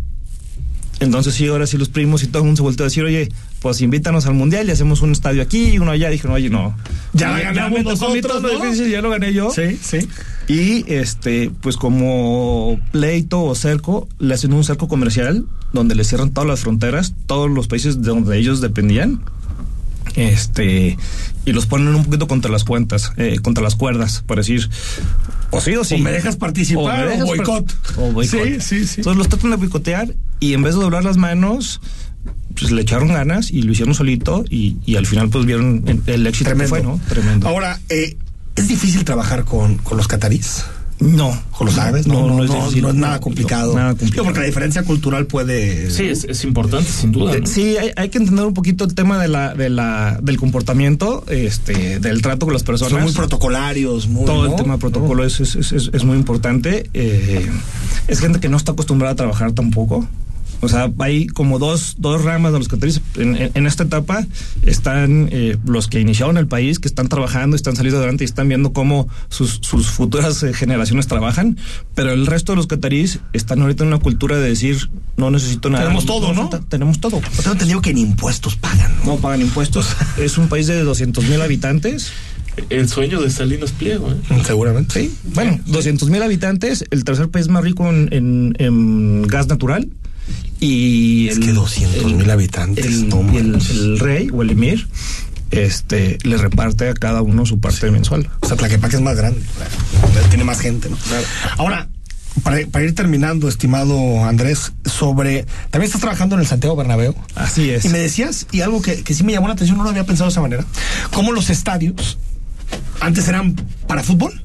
Entonces sí, ahora sí los primos y todo el mundo se volteó a decir, oye, pues invítanos al mundial y hacemos un estadio aquí y uno allá. Dijeron, oye, no. Ya la ganamos me tocó a mí nosotros, todo lo ¿no? difícil, ya lo gané yo. Sí, sí. Y este, pues como pleito o cerco, le hacen un cerco comercial donde le cierran todas las fronteras, todos los países de donde ellos dependían. Este, y los ponen un poquito contra las cuentas, eh, contra las cuerdas, para decir, o sí o sí. O me dejas participar o dejas boicot. O boicot. Sí, sí, sí. Entonces los tratan de boicotear y en vez de doblar las manos, pues le echaron ganas y lo hicieron solito y, y al final pues vieron el, éxito Tremendo. que fue, ¿no? Tremendo. Ahora, eh, ¿es difícil trabajar con, con los catarís? no. ¿Con los árabes? No, no, no, es difícil. no es nada complicado. No, nada complicado. Porque la diferencia cultural puede... Sí, es, es importante, sin duda. Eh, ¿no? Sí, hay, hay que entender un poquito el tema de la, de la, del comportamiento, este, del trato con las personas. Son muy protocolarios, muy... Todo ¿no? el tema de protocolo es, es, es, es- es muy importante. Eh, es gente que no está acostumbrada a trabajar tampoco. O sea, hay como dos, dos ramas de los catarís. En, en- en esta etapa están eh, los que iniciaron el país, que están trabajando, están saliendo adelante y están viendo cómo sus, sus futuras eh, generaciones trabajan. Pero el resto de los catarís están ahorita en una cultura de decir, no necesito nada. Tenemos todo, ¿no? Tenemos todo. O tengo entendido que en impuestos pagan, ¿no? No pagan impuestos. es un país de 200 mil habitantes. El sueño de Salinas Pliego, ¿eh? Seguramente. Sí. Bueno, 200 mil habitantes, el tercer país más rico en, en- en gas natural. Y Es que 200,000 habitantes, el, no el- el rey o el emir este, le reparte a cada uno su parte mensual. O sea, Tlaquepaque es más grande. claro. Tiene más gente, ¿no? Ahora, para, para ir terminando, estimado Andrés, sobre. También estás trabajando en el Santiago Bernabéu. Así es. Y me decías, y algo que, que sí me llamó la atención, no lo había pensado de esa manera, cómo los estadios antes eran para fútbol.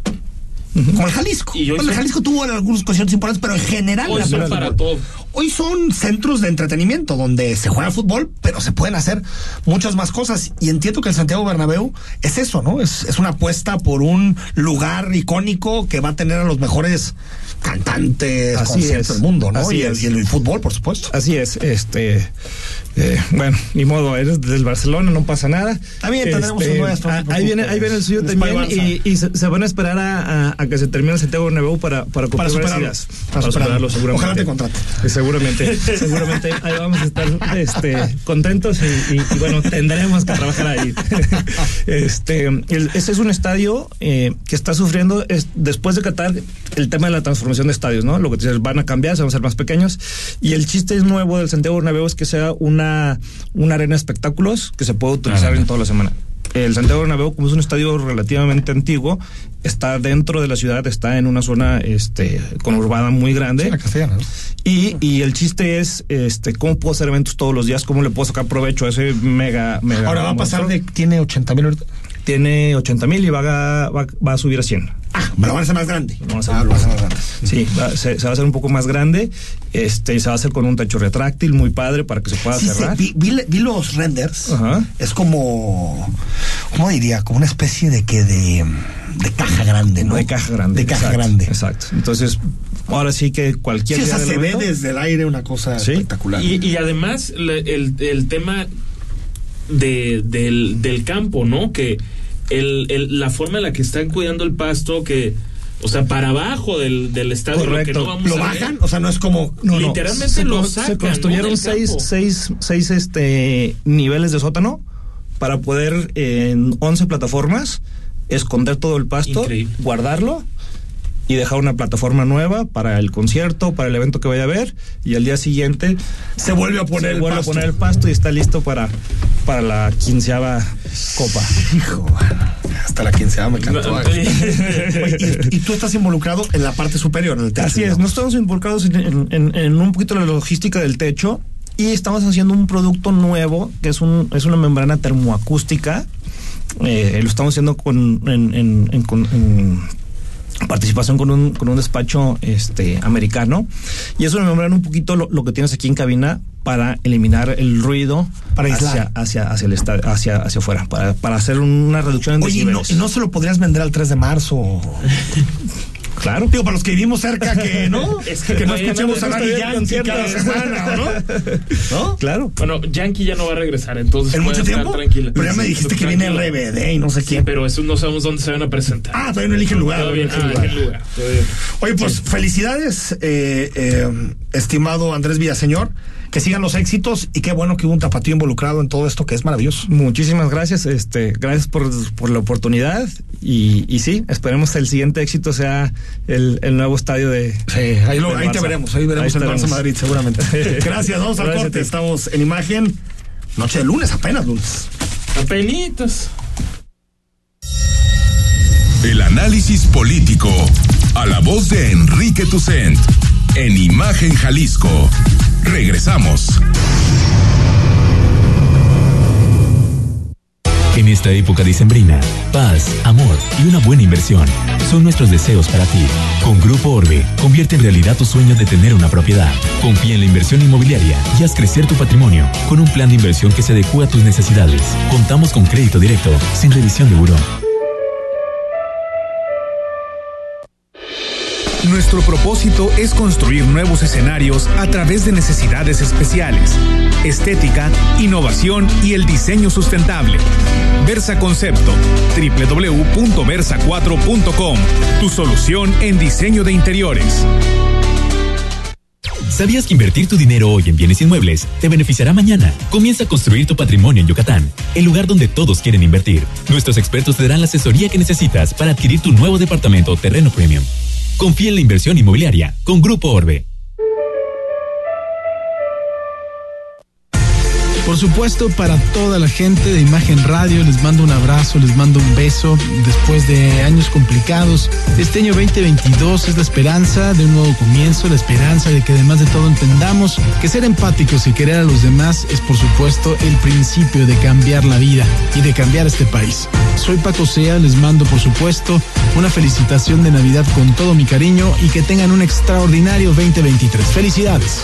Como el Jalisco. Y hoy Bueno, el son- Jalisco tuvo algunos conciertos importantes, pero en general Hoy son para todo. hoy son centros de entretenimiento donde se juega fútbol, pero se pueden hacer muchas más cosas. Y entiendo que el Santiago Bernabéu es eso, ¿no? Es, es una apuesta por un lugar icónico que va a tener a los mejores cantantes, Así conciertos es. del mundo, ¿no? Así Y el, es. y el fútbol, por supuesto. Así es, este, eh, bueno, ni modo, eres del Barcelona, no pasa nada. Está bien, tendremos Este, un nuestro, no ah, ahí viene, ahí viene el suyo también y, y se, se van a esperar a, a- a que se termine el Santiago Bernabéu para para, Para. Para Para, superarlo. seguramente. Ojalá te contrate. Eh, Seguramente, seguramente ahí vamos a estar este, contentos y, y- y, bueno, tendremos que trabajar ahí. este, el- ese es un estadio eh, que está sufriendo es, después de Qatar el tema de la transformación de estadios, ¿no? Lo que te dices, van a cambiar, se van a hacer más pequeños y el chiste nuevo del Santiago Bernabéu es que sea una, una arena de espectáculos que se puede utilizar en toda la semana. El Santiago Bernabéu, como es un estadio relativamente antiguo, está dentro de la ciudad, está en una zona este, conurbada muy grande. Sí, la castellana, ¿no? Y, y el chiste es, este, cómo puedo hacer eventos todos los días, cómo le puedo sacar provecho a ese mega, mega. Ahora va a pasar de, tiene 80 mil ahorita. Tiene 80 mil y va a, va, va a subir a 100. Ah, me lo van a hacer más grande. Lo van a hacer Ah, lo van a hacer más grande. Sí, va- se, se va a hacer un poco más grande, este, se va a hacer con un techo retráctil muy padre para que se pueda Sí, sí, cerrar. vi, vi- vi los renders. Ajá. Es como, ¿cómo diría? Como una especie de que de, de caja grande, ¿no? De caja grande. De caja exacto, grande. Exacto. Entonces, ahora sí que cualquier Sí, o día sea, del se ve desde el aire una cosa Sí. espectacular. Y, y además el, el tema de, del, del campo, ¿no? Que el, el- la forma en la que están cuidando el pasto, que, o sea, para abajo del, del estadio, lo que Correcto. no vamos ¿Lo a bajan? O sea, no es como... No, no. Literalmente se, lo sacan, se construyeron seis, seis, seis este, niveles de sótano para poder en 11 plataformas esconder todo el pasto, Increíble. guardarlo y dejar una plataforma nueva para el concierto, para el evento que vaya a haber y al día siguiente Se vuelve a poner se el vuelve pasto. a poner el pasto y está listo para, para la quinceava copa. Hijo, hasta la quinceava me encantó. Oye, y, y tú estás involucrado en la parte superior, en el techo. Así es, no estamos involucrados en, en- en un poquito la logística del techo y estamos haciendo un producto nuevo que es, un, es una membrana termoacústica. Eh, lo estamos haciendo con, en, en- en- con- en participación con un, con un despacho este, americano. Y es una membrana un poquito lo, lo que tienes aquí en cabina para eliminar el ruido Para hacia, hacia, hacia el estadio, hacia, hacia afuera, para, para hacer una reducción en Oye, ¿y no, y no se lo podrías vender al 3 de marzo? Claro. Digo, para los que vivimos cerca, que no, Es que, que no escuchemos a Daddy Yankee cada semana, ¿o ¿no? ¿No? Claro. Bueno, Yankee ya no va a regresar, entonces ¿En mucho tiempo? tranquila. Pero ya me dijiste que viene. RBD y no sé quién. pero eso no sabemos dónde se van a presentar. Ah, todavía no elige el lugar. Todavía no elige el ¿qué lugar? Oye, pues felicidades, eh, eh, estimado Andrés Villaseñor. Que sigan los éxitos y qué bueno que hubo un tapatío involucrado en todo esto, que es maravilloso. Muchísimas gracias, este, gracias por, por la oportunidad y, y sí, esperemos que el siguiente éxito sea el, el nuevo estadio de. Sí, ahí, lo- ahí te veremos, ahí veremos el. Barça Madrid seguramente. Gracias, vamos al corte. Estamos en imagen. Noche de lunes, apenas lunes. Apenitas. El análisis político. A la voz de Enrique Tucent. En Imagen Jalisco. Regresamos. En esta época dicembrina, paz, amor y una buena inversión son nuestros deseos para ti. Con Grupo Orbe, convierte en realidad tu sueño de tener una propiedad. Confía en la inversión inmobiliaria y haz crecer tu patrimonio con un plan de inversión que se adecue a tus necesidades. Contamos con crédito directo, sin revisión de buró. Nuestro propósito es construir nuevos escenarios a través de necesidades especiales, estética, innovación y el diseño sustentable. Versa Concepto, www.versa4.com, tu solución en diseño de interiores. ¿Sabías que invertir tu dinero hoy en bienes inmuebles te beneficiará mañana? Comienza a construir tu patrimonio en Yucatán, el lugar donde todos quieren invertir. Nuestros expertos te darán la asesoría que necesitas para adquirir tu nuevo departamento o terreno premium. Confía en la inversión inmobiliaria con Grupo Orbe. Por supuesto, para toda la gente de Imagen Radio, les mando un abrazo, les mando un beso. Después de años complicados, este año 2022 es la esperanza de un nuevo comienzo, la esperanza de que además de todo entendamos que ser empáticos y querer a los demás es por supuesto el principio de cambiar la vida y de cambiar este país. Soy Paco Sea, les mando por supuesto una felicitación de Navidad con todo mi cariño y que tengan un extraordinario 2023. Felicidades.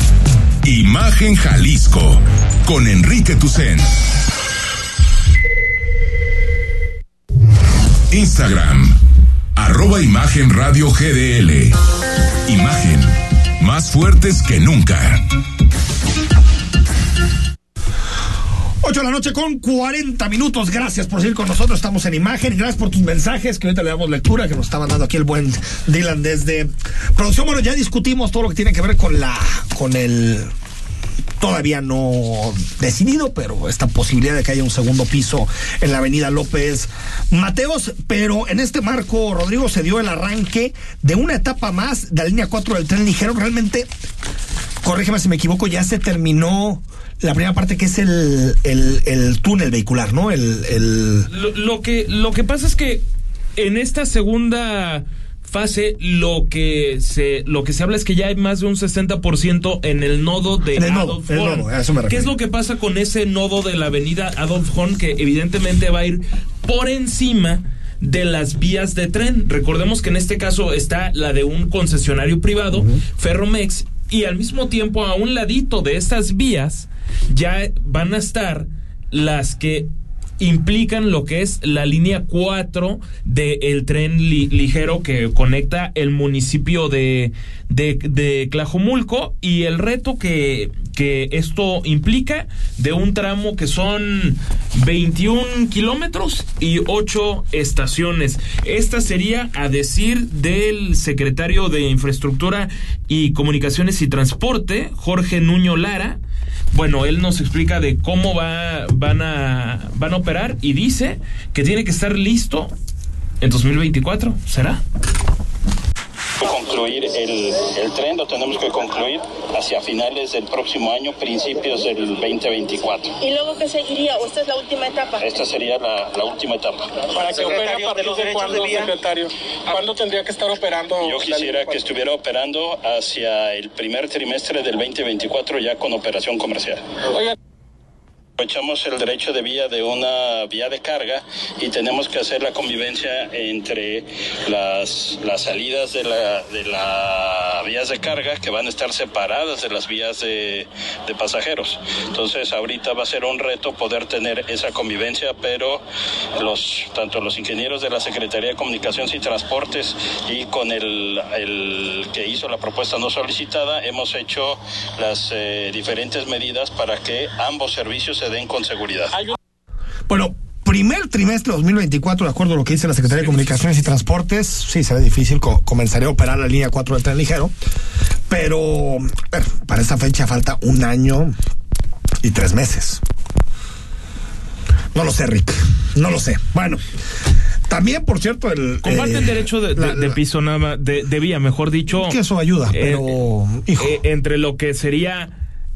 Imagen Jalisco con Enrique Tucen. Instagram, arroba Imagen Radio GDL. Imagen, más fuertes que nunca. 8 de la noche con 40 minutos. Gracias por seguir con nosotros. Estamos en imagen. Gracias por tus mensajes que ahorita le damos lectura, que nos estaba dando aquí el buen Dylan desde producción. Bueno, ya discutimos todo lo que tiene que ver con la, con el todavía no decidido, pero esta posibilidad de que haya un segundo piso en la avenida López Mateos. Pero en este marco, Rodrigo, se dio el arranque de una etapa más de la línea 4 del tren ligero. Realmente, corrígeme si me equivoco, ya se terminó la primera parte que es el, el, el túnel vehicular, ¿no? El, el... Lo que, lo que pasa es que en esta segunda fase lo que se lo que se habla es que ya hay más de un 60% en el nodo de nodo, Adolf el Horn. nodo, a eso me ¿Qué es lo que pasa con ese nodo de la avenida Adolf Horn que evidentemente va a ir por encima de las vías de tren? Recordemos que en este caso está la de un concesionario privado, Ferromex, y al mismo tiempo a un ladito de estas vías ya van a estar las que implican lo que es la línea 4 del tren li- ligero que conecta el municipio de, de, de y el reto que, que esto implica de un tramo que son 21 kilómetros y 8 estaciones. Esta sería, a decir del secretario de Infraestructura y Comunicaciones y Transporte, Jorge Nuño Lara, bueno, él nos explica de cómo va, van, a, van a operar y dice que tiene que estar listo en 2024. ¿Será? Concluir el, el tren, lo tenemos que concluir hacia finales del próximo año, principios del 2024. ¿Y luego qué seguiría? ¿O esta es la última etapa? Esta sería la, la última etapa. Para que opere a partir de cuándo, secretario. ¿Cuándo tendría que estar operando? Yo quisiera que estuviera operando hacia el primer trimestre del 2024 ya con operación comercial. Oiga. Aprovechamos el derecho de vía de una vía de carga y tenemos que hacer la convivencia entre las, las salidas de la, de la vías de carga que van a estar separadas de las vías de, de pasajeros. Entonces ahorita va a ser un reto poder tener esa convivencia, pero los, tanto los ingenieros de la Secretaría de Comunicaciones y Transportes y con el, el que hizo la propuesta no solicitada hemos hecho las eh, diferentes medidas para que ambos servicios se den con seguridad. Bueno, primer trimestre de 2024, de acuerdo a lo que dice la Secretaría de Comunicaciones y Transportes, sí, será difícil, co- comenzaría a operar la línea 4 del tren ligero, pero para esa fecha falta un año y tres meses. No lo sé, Rick, no lo sé. Bueno, también, por cierto, el... Comparten eh, derecho de, de- la- de la- piso nada más, de, de vía, mejor dicho. Que eso ayuda, pero, hijo. eh, entre lo que sería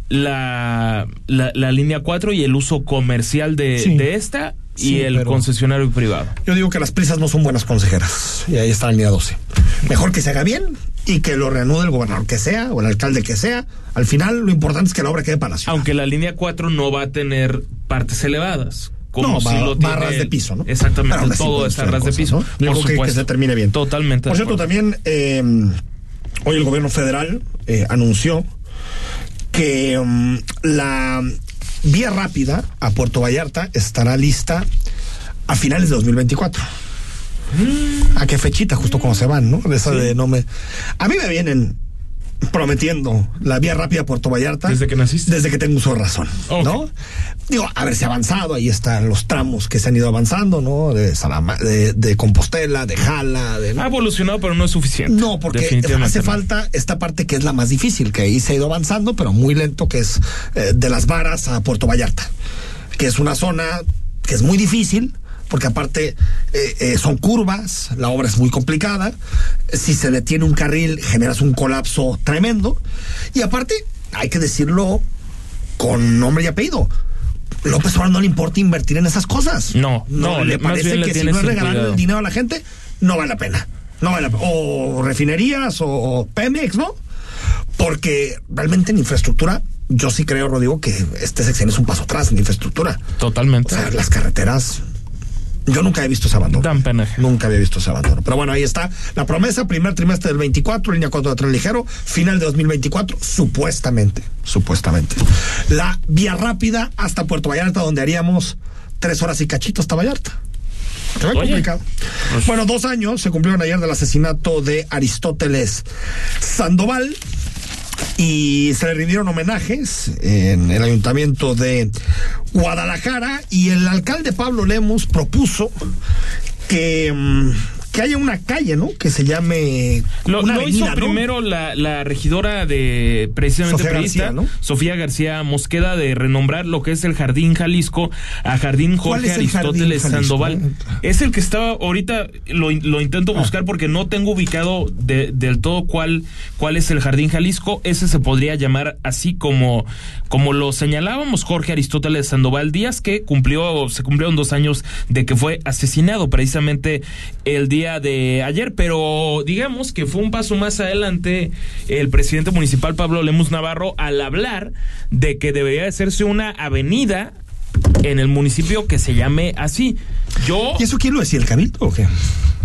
la, la, la línea 4 y el uso comercial de, Sí. de esta y Sí, el concesionario privado. Yo digo que las prisas no son buenas consejeras. Y ahí está la línea 12. Mejor que se haga bien y que lo reanude el gobernador que sea o el alcalde que sea. Al final, lo importante es que la obra quede para la ciudad. Aunque la línea 4 no va a tener partes elevadas. Como No, si va- lo tiene a ras de piso, ¿no? Exactamente, todo pueden está a suceder ras de piso. ¿no? Por creo que- que, supuesto. se termine bien. Totalmente. Por cierto, acuerdo. también eh, hoy el gobierno federal eh, anunció que mm, la vía rápida a Puerto Vallarta estará lista a finales de 2024. ¿A qué fechita? Justo como se van, ¿no? De esa de no me. A mí me vienen prometiendo la vía rápida a Puerto Vallarta. ¿Desde que naciste? Desde que tengo uso de razón, ¿no? Digo, haberse avanzado, ahí están los tramos que se han ido avanzando, ¿no? De, Salama- de, de Compostela, de Jala, de... Ha evolucionado, pero no es suficiente. No, porque hace no. falta esta parte que es la más difícil, que ahí se ha ido avanzando, pero muy lento, que es eh, de las varas a Puerto Vallarta, que es una zona que es muy difícil, porque aparte eh, eh, son curvas, la obra es muy complicada, si se detiene un carril generas un colapso tremendo, y aparte, hay que decirlo con nombre y apellido. López Obrador no le importa invertir en esas cosas. No, no, le más parece le que si no es cuidado. el dinero a la gente, no vale la pena. No vale la pena. O refinerías o, o Pemex, ¿no? Porque realmente en infraestructura, yo sí creo, Rodrigo, que este sexenio es un paso atrás en infraestructura. Totalmente. O sea, las carreteras. Yo nunca he visto ese abandono. Dan pena. Nunca había visto ese abandono. Pero bueno, ahí está la promesa, primer trimestre del 24, línea 4 de tren ligero, final de 2024, supuestamente, supuestamente. La vía rápida hasta Puerto Vallarta, donde haríamos tres horas y cachito hasta Vallarta. Se ve Oye. complicado. Bueno, dos años se cumplieron ayer del asesinato de Aristóteles Sandoval y se le rindieron homenajes en el ayuntamiento de Guadalajara y el alcalde Pablo Lemos propuso que, mm, que haya una calle, ¿no? Que se llame Lo, una lo avenida, hizo ¿no? primero la, la regidora de precisamente Sofía García, ¿no? Sofía García Mosqueda, de renombrar lo que es el Jardín Jalisco a Jardín ¿Cuál Jorge Jardín Aristóteles? Sandoval. Es el que estaba ahorita, lo, lo intento Ah. buscar porque no tengo ubicado de- del todo cuál, cuál es el Jardín Jalisco. Ese se podría llamar así como, como lo señalábamos Jorge Aristóteles Sandoval Díaz, que cumplió, se cumplieron dos años de que fue asesinado precisamente el día de ayer, pero digamos que fue un paso más adelante el presidente municipal Pablo Lemus Navarro al hablar de que debería de hacerse una avenida en el municipio que se llame así. Yo ¿Y eso quién lo decía, el cabildo o qué?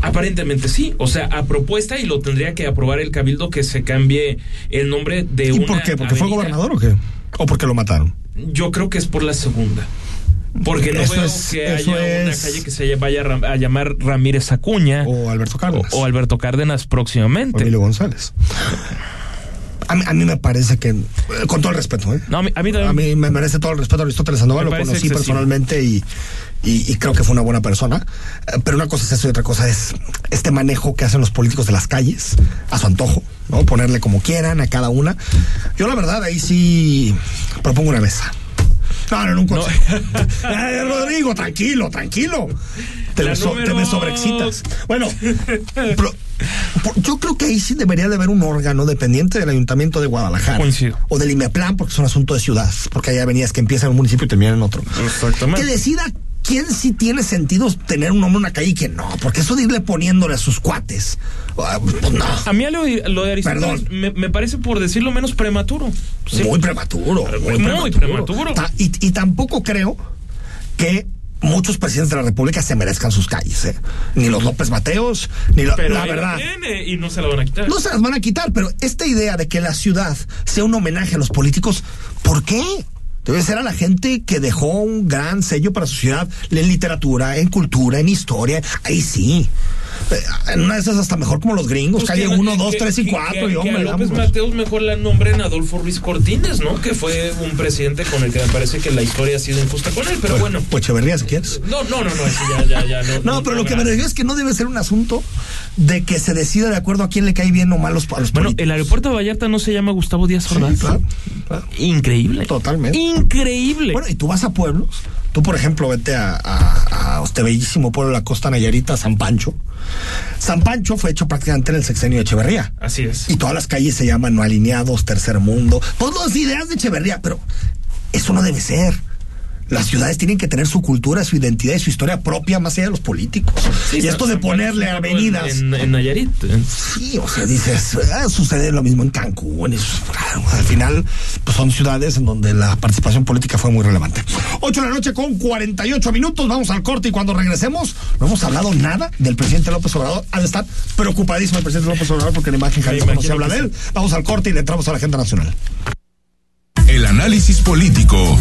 Aparentemente sí, o sea, a propuesta y lo tendría que aprobar el cabildo que se cambie el nombre de ¿Y una por qué? ¿Porque fue gobernador o qué? ¿O porque lo mataron? Yo creo que es por la segunda. Porque no Eso veo es- que haya una es- calle que se vaya a llamar Ramírez Acuña o Alberto Cárdenas o, Alberto Cárdenas próximamente. Emilio González. A mí, a mí me parece que, con todo el respeto, ¿eh? No, a mí, a mí también. A mí me merece todo el respeto a Aristóteles Sandoval, lo conocí excesivo. personalmente y, y, y creo que fue una buena persona. Eh, Pero una cosa es eso y otra cosa es este manejo que hacen los políticos de las calles a su antojo, ¿no? Ponerle como quieran a cada una. Yo la verdad ahí sí propongo una mesa. No, no, no un consejo. Rodrigo, tranquilo, tranquilo. Te, me, so- te número me sobreexcitas. Bueno, pero, yo creo que ahí sí debería de haber un órgano dependiente del Ayuntamiento de Guadalajara. Coincido. O del IMEPLAN, porque es un asunto de ciudad. Porque hay avenidas que empiezan en un municipio y terminan en otro. Exactamente. Que decida quién sí tiene sentido tener un nombre en una calle y quién no. Porque eso de irle poniéndole a sus cuates. ah, pues no. A mí lo, lo de Aristóteles me, me parece, por decirlo menos, prematuro. Sí. Muy prematuro. Muy, Muy prematuro. Y, y tampoco creo que muchos presidentes de la República se merezcan sus calles. ¿eh? Ni los López Mateos, ni lo- Pero la verdad. viene y no se la van a quitar. No se las van a quitar, pero esta idea de que la ciudad sea un homenaje a los políticos, ¿por qué? Debe ser a la gente que dejó un gran sello para su ciudad en literatura, en cultura, en historia. Ahí sí. Eh, En una de esas hasta mejor como los gringos, Pues calle que- 1, 2, que- 3 y que- 4. que- y que hombre, a López. Mateos mejor le nombren Adolfo Ruiz Cortines, ¿no? Que fue un presidente con el que me parece que la historia ha sido injusta con él, pero bueno. Pues Echeverría, si quieres. No, no, no, no, eso ya, ya, ya. No, pero lo que me refiero es que no debe ser un asunto de que se decida de acuerdo a quién le cae bien o mal los, a los Bueno, políticos. el aeropuerto de Vallarta no se llama Gustavo Díaz Ordaz. claro, claro. Increíble. Totalmente. Increíble. Bueno, y tú vas a pueblos. Tú, por ejemplo, vete a, a, a este bellísimo pueblo de la costa Nayarita, San Pancho. San Pancho fue hecho prácticamente en el sexenio de Echeverría. Así es. Y todas las calles se llaman no alineados, tercer mundo. Todas las ideas de Echeverría, pero eso no debe ser. Las ciudades tienen que tener su cultura, su identidad y su historia propia más allá de los políticos. Sí, y esto de ponerle es avenidas. En, en Nayarit. Sí, o sea, dices, ah, sucede lo mismo en Cancún. eso. Al final, pues son ciudades en donde la participación política fue muy relevante. 8 de la noche con 48 minutos. Vamos al corte y cuando regresemos, no hemos hablado nada del presidente López Obrador. Ha de estar preocupadísimo el presidente López Obrador porque la imagen Jalisco no se habla de él. Vamos al corte y le entramos a la agenda nacional. El análisis político.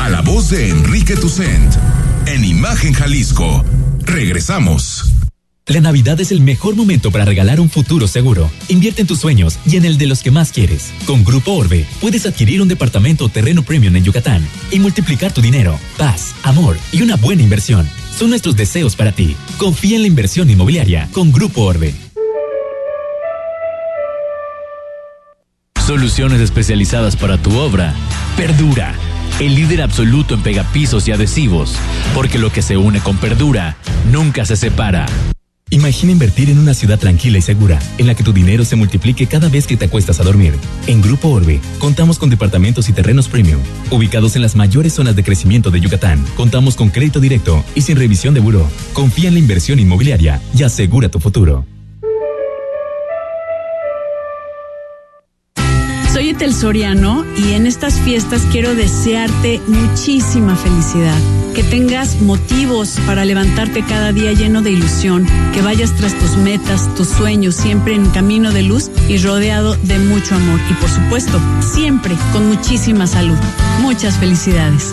A la voz de Enrique Tucent. En Imagen Jalisco. Regresamos. La Navidad es el mejor momento para regalar un futuro seguro. Invierte en tus sueños y en el de los que más quieres. Con Grupo Orbe puedes adquirir un departamento o terreno premium en Yucatán y multiplicar tu dinero, paz, amor y una buena inversión. Son nuestros deseos para ti. Confía en la inversión inmobiliaria con Grupo Orbe. Soluciones especializadas para tu obra. Perdura, el líder absoluto en pegapisos y adhesivos, porque lo que se une con Perdura nunca se separa. Imagina invertir en una ciudad tranquila y segura, en la que tu dinero se multiplique cada vez que te acuestas a dormir. En Grupo Orbe, contamos con departamentos y terrenos premium, ubicados en las mayores zonas de crecimiento de Yucatán. Contamos con crédito directo y sin revisión de buró. Confía en la inversión inmobiliaria y asegura tu futuro. Soy Etel Soriano y en estas fiestas quiero desearte muchísima felicidad. Que tengas motivos para levantarte cada día lleno de ilusión, que vayas tras tus metas, tus sueños, siempre en camino de luz y rodeado de mucho amor. Y por supuesto, siempre con muchísima salud. Muchas felicidades.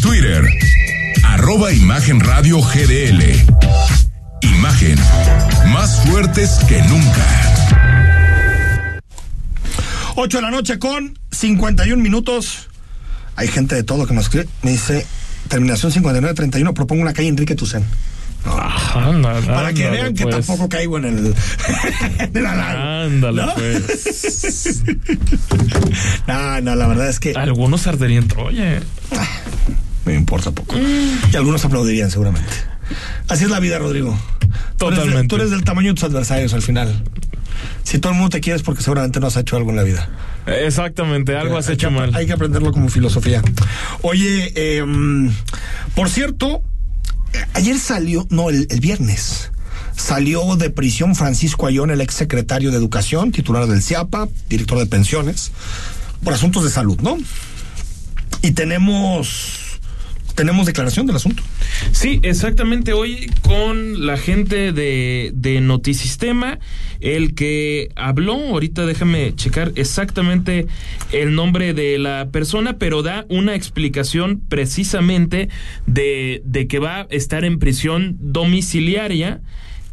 Twitter, arroba Imagen Radio GDL. Imagen, más fuertes que nunca. 8 de la noche con 51 minutos. Hay gente de todo que nos escribe. Me dice, terminación 5931, propongo una calle Enrique Tucen. No. Ándale, Para que vean que pues. tampoco caigo en el, en el. Ándale, ¿No? pues. No, no, la verdad es que. Algunos arderían Troya. Me importa poco. Y algunos aplaudirían seguramente. Así es la vida, Rodrigo. Tú eres de- Totalmente. Tú eres, del tamaño de tus adversarios al final. Si todo el mundo te quiere es porque seguramente no has hecho algo en la vida. Exactamente, algo has Hay hecho que- mal. Hay que aprenderlo como filosofía. Oye, eh, por cierto, ayer salió, no, el, viernes, salió de prisión Francisco Ayón, el exsecretario de Educación, titular del CIAPA, director de pensiones, por asuntos de salud, ¿no? Y tenemos, tenemos declaración del asunto. Sí, exactamente. Hoy con la gente de, de Notisistema, el que habló, ahorita déjame checar exactamente el nombre de la persona, pero da una explicación precisamente de, de que va a estar en prisión domiciliaria.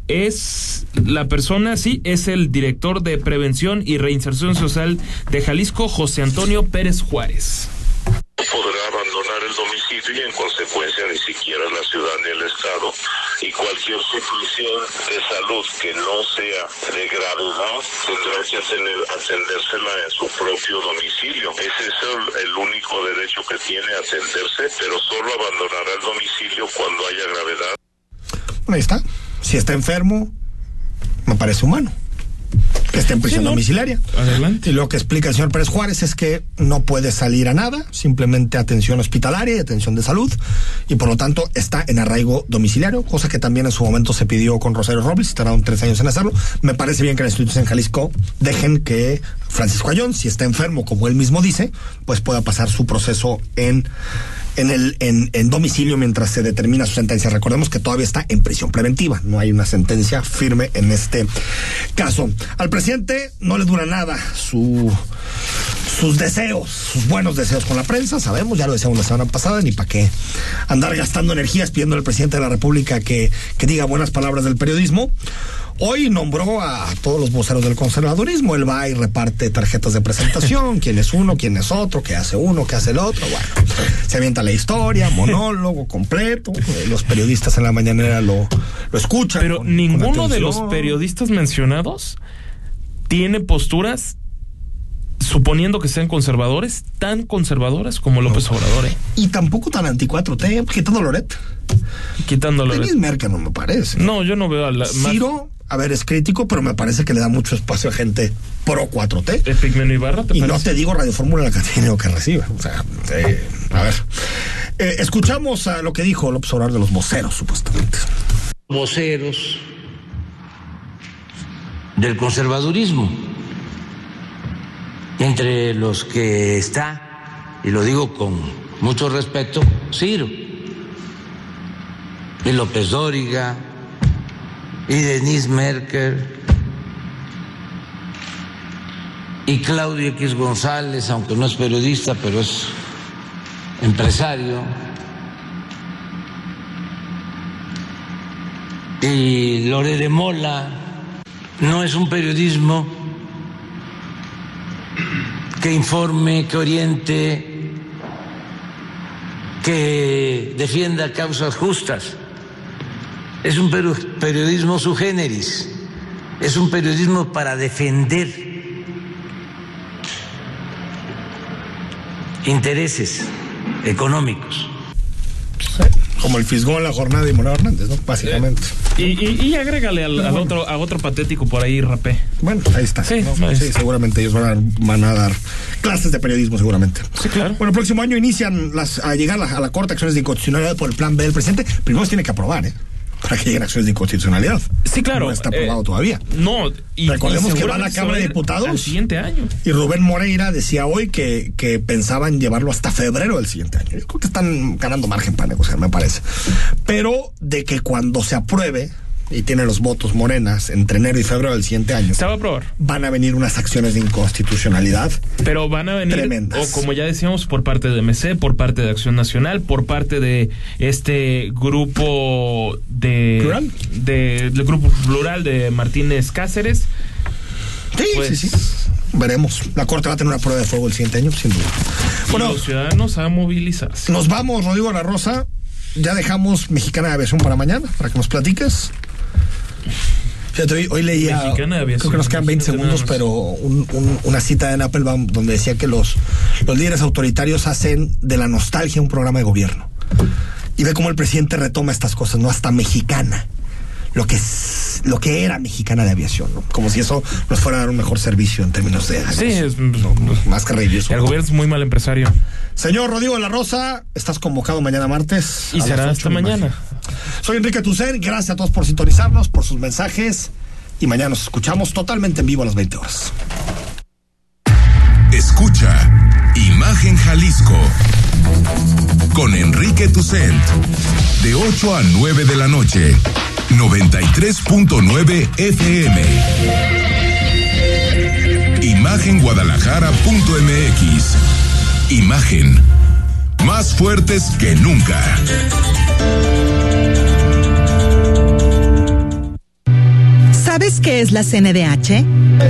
Es la persona, sí, es el director de Prevención y Reinserción Social de Jalisco, José Antonio Pérez Juárez. Y en consecuencia ni siquiera la ciudad ni el Estado y cualquier situación de salud que no sea de gravedad tendrá que atender- atendérsela en su propio domicilio. Ese es el, el único derecho que tiene a atenderse, pero solo abandonará el domicilio cuando haya gravedad. Ahí está. Si está enfermo, me parece humano. Que esté en prisión Sí, ¿no? domiciliaria. Adelante. Y lo que explica el señor Pérez Juárez es que no puede salir a nada, simplemente atención hospitalaria y atención de salud, y por lo tanto está en arraigo domiciliario, cosa que también en su momento se pidió con Rosario Robles, tardaron tres años en hacerlo. Me parece bien que las instituciones en Jalisco dejen que Francisco Ayón, si está enfermo, como él mismo dice, pues pueda pasar su proceso en en el en, domicilio mientras se determina su sentencia. Recordemos que todavía está en prisión preventiva, no hay una sentencia firme en este caso. Al presidente no le dura nada su sus deseos, sus buenos deseos con la prensa, sabemos, ya lo decíamos la semana pasada, ni para qué andar gastando energías pidiendo al presidente de la República que, que diga buenas palabras del periodismo. Hoy nombró a todos los voceros del conservadurismo. Él va y reparte tarjetas de presentación, quién es uno, quién es otro, qué hace uno, qué hace el otro. Bueno, se avienta la historia, monólogo completo. eh, Los periodistas en la mañanera lo, lo escuchan. Pero con- con ninguno de los periodistas mencionados tiene posturas, suponiendo que sean conservadores, tan conservadoras como López Obrador, ¿eh? Y tampoco tan anti 4T, quitando Loret. Quitándolo. Denis Merkel no me parece. No, yo no veo a la. Ciro, a ver, es crítico, pero me parece que le da mucho espacio a gente pro 4T. Epigmenio Ibarra, ¿te Y no te digo Radio Fórmula la que que reciba. O sea, eh, a ver. Eh, escuchamos a lo que dijo López Obrador de los voceros, supuestamente. Voceros del conservadurismo, entre los que está, y lo digo con mucho respeto, Ciro, y López Dóriga, y Denise Merkel, y Claudio X González, aunque no es periodista, pero es empresario, y Lore de Mola, no es un periodismo que informe, que oriente, que defienda causas justas. Es un periodismo su generis, es un periodismo para defender intereses económicos. Como el fisgón, la jornada de Morado Hernández, ¿no? Básicamente. Y, y, y agrégale al, al otro, a otro patético por ahí, rapé. Bueno, ahí está. Sí, ¿no? ahí Sí, seguramente ellos van a, van a dar clases de periodismo, seguramente. Sí, claro. Bueno, el próximo año inician las, a llegar a la, a la Corte acciones de inconstitucionalidad por el plan B del presidente. Primero se tiene que aprobar, ¿eh? Para que lleguen acciones de inconstitucionalidad. Sí, claro. No está aprobado eh, todavía. No, y, Recordemos y que va a la Cámara de Diputados. Al siguiente año. Y Rubén Moreira decía hoy que, que pensaban llevarlo hasta febrero del siguiente año. Yo creo que están ganando margen para negociar, me parece. Pero de que cuando se apruebe y tiene los votos morenas entre enero y febrero del siguiente año, Se va a aprobar. van a venir unas acciones de inconstitucionalidad. Pero van a venir, Tremendas. o como ya decíamos, por parte de MC, por parte de Acción Nacional, por parte de este grupo de. ¿Plural? De, del grupo plural de Martínez Cáceres. Sí, Pues- sí, sí. Veremos. La Corte va a tener una prueba de fuego el siguiente año, sin duda. Bueno, los ciudadanos a movilizarse. nos vamos, Rodrigo La Rosa. Ya dejamos Mexicana de Aviación para mañana, para que nos platiques. Fíjate, hoy, hoy leía. Mexicana de Creo que nos quedan 20 no sé segundos, pero un- un- una cita en Applebaum donde decía que los, los líderes autoritarios hacen de la nostalgia un programa de gobierno. Y ve cómo el presidente retoma estas cosas, ¿no? Hasta mexicana. Lo que, es, lo que era mexicana de aviación, ¿no? Como si eso nos fuera a dar un mejor servicio en términos de. Sí, es, más que reírse. el gobierno es muy mal empresario. Señor Rodrigo de la Rosa, estás convocado mañana martes. Y será hasta mañana. Soy Enrique Tucen, gracias a todos por sintonizarnos, por sus mensajes. Y mañana nos escuchamos totalmente en vivo a las 20 horas. Escucha Imagen Jalisco con Enrique Tucent de 8 a 9 de la noche 93.9 FM Imagenguadalajara.mx Imagen más fuertes que nunca ¿Sabes qué es la CNDH?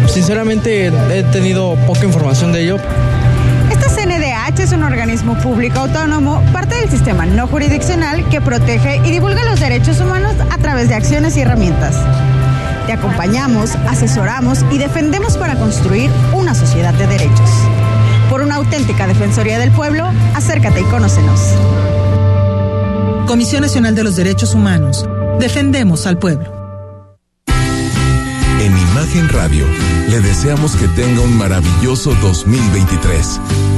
Sinceramente he tenido poca información de ello. CNDH es un organismo público autónomo, parte del sistema no jurisdiccional que protege y divulga los derechos humanos a través de acciones y herramientas. Te acompañamos, asesoramos y defendemos para construir una sociedad de derechos. Por una auténtica Defensoría del Pueblo, acércate y conócenos. Comisión Nacional de los Derechos Humanos. Defendemos al pueblo. En Imagen Radio le deseamos que tenga un maravilloso 2023.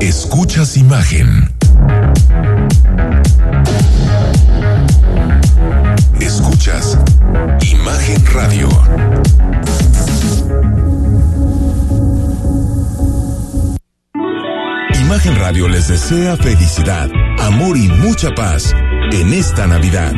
Escuchas imagen. Escuchas imagen radio. Imagen Radio les desea felicidad, amor y mucha paz en esta Navidad.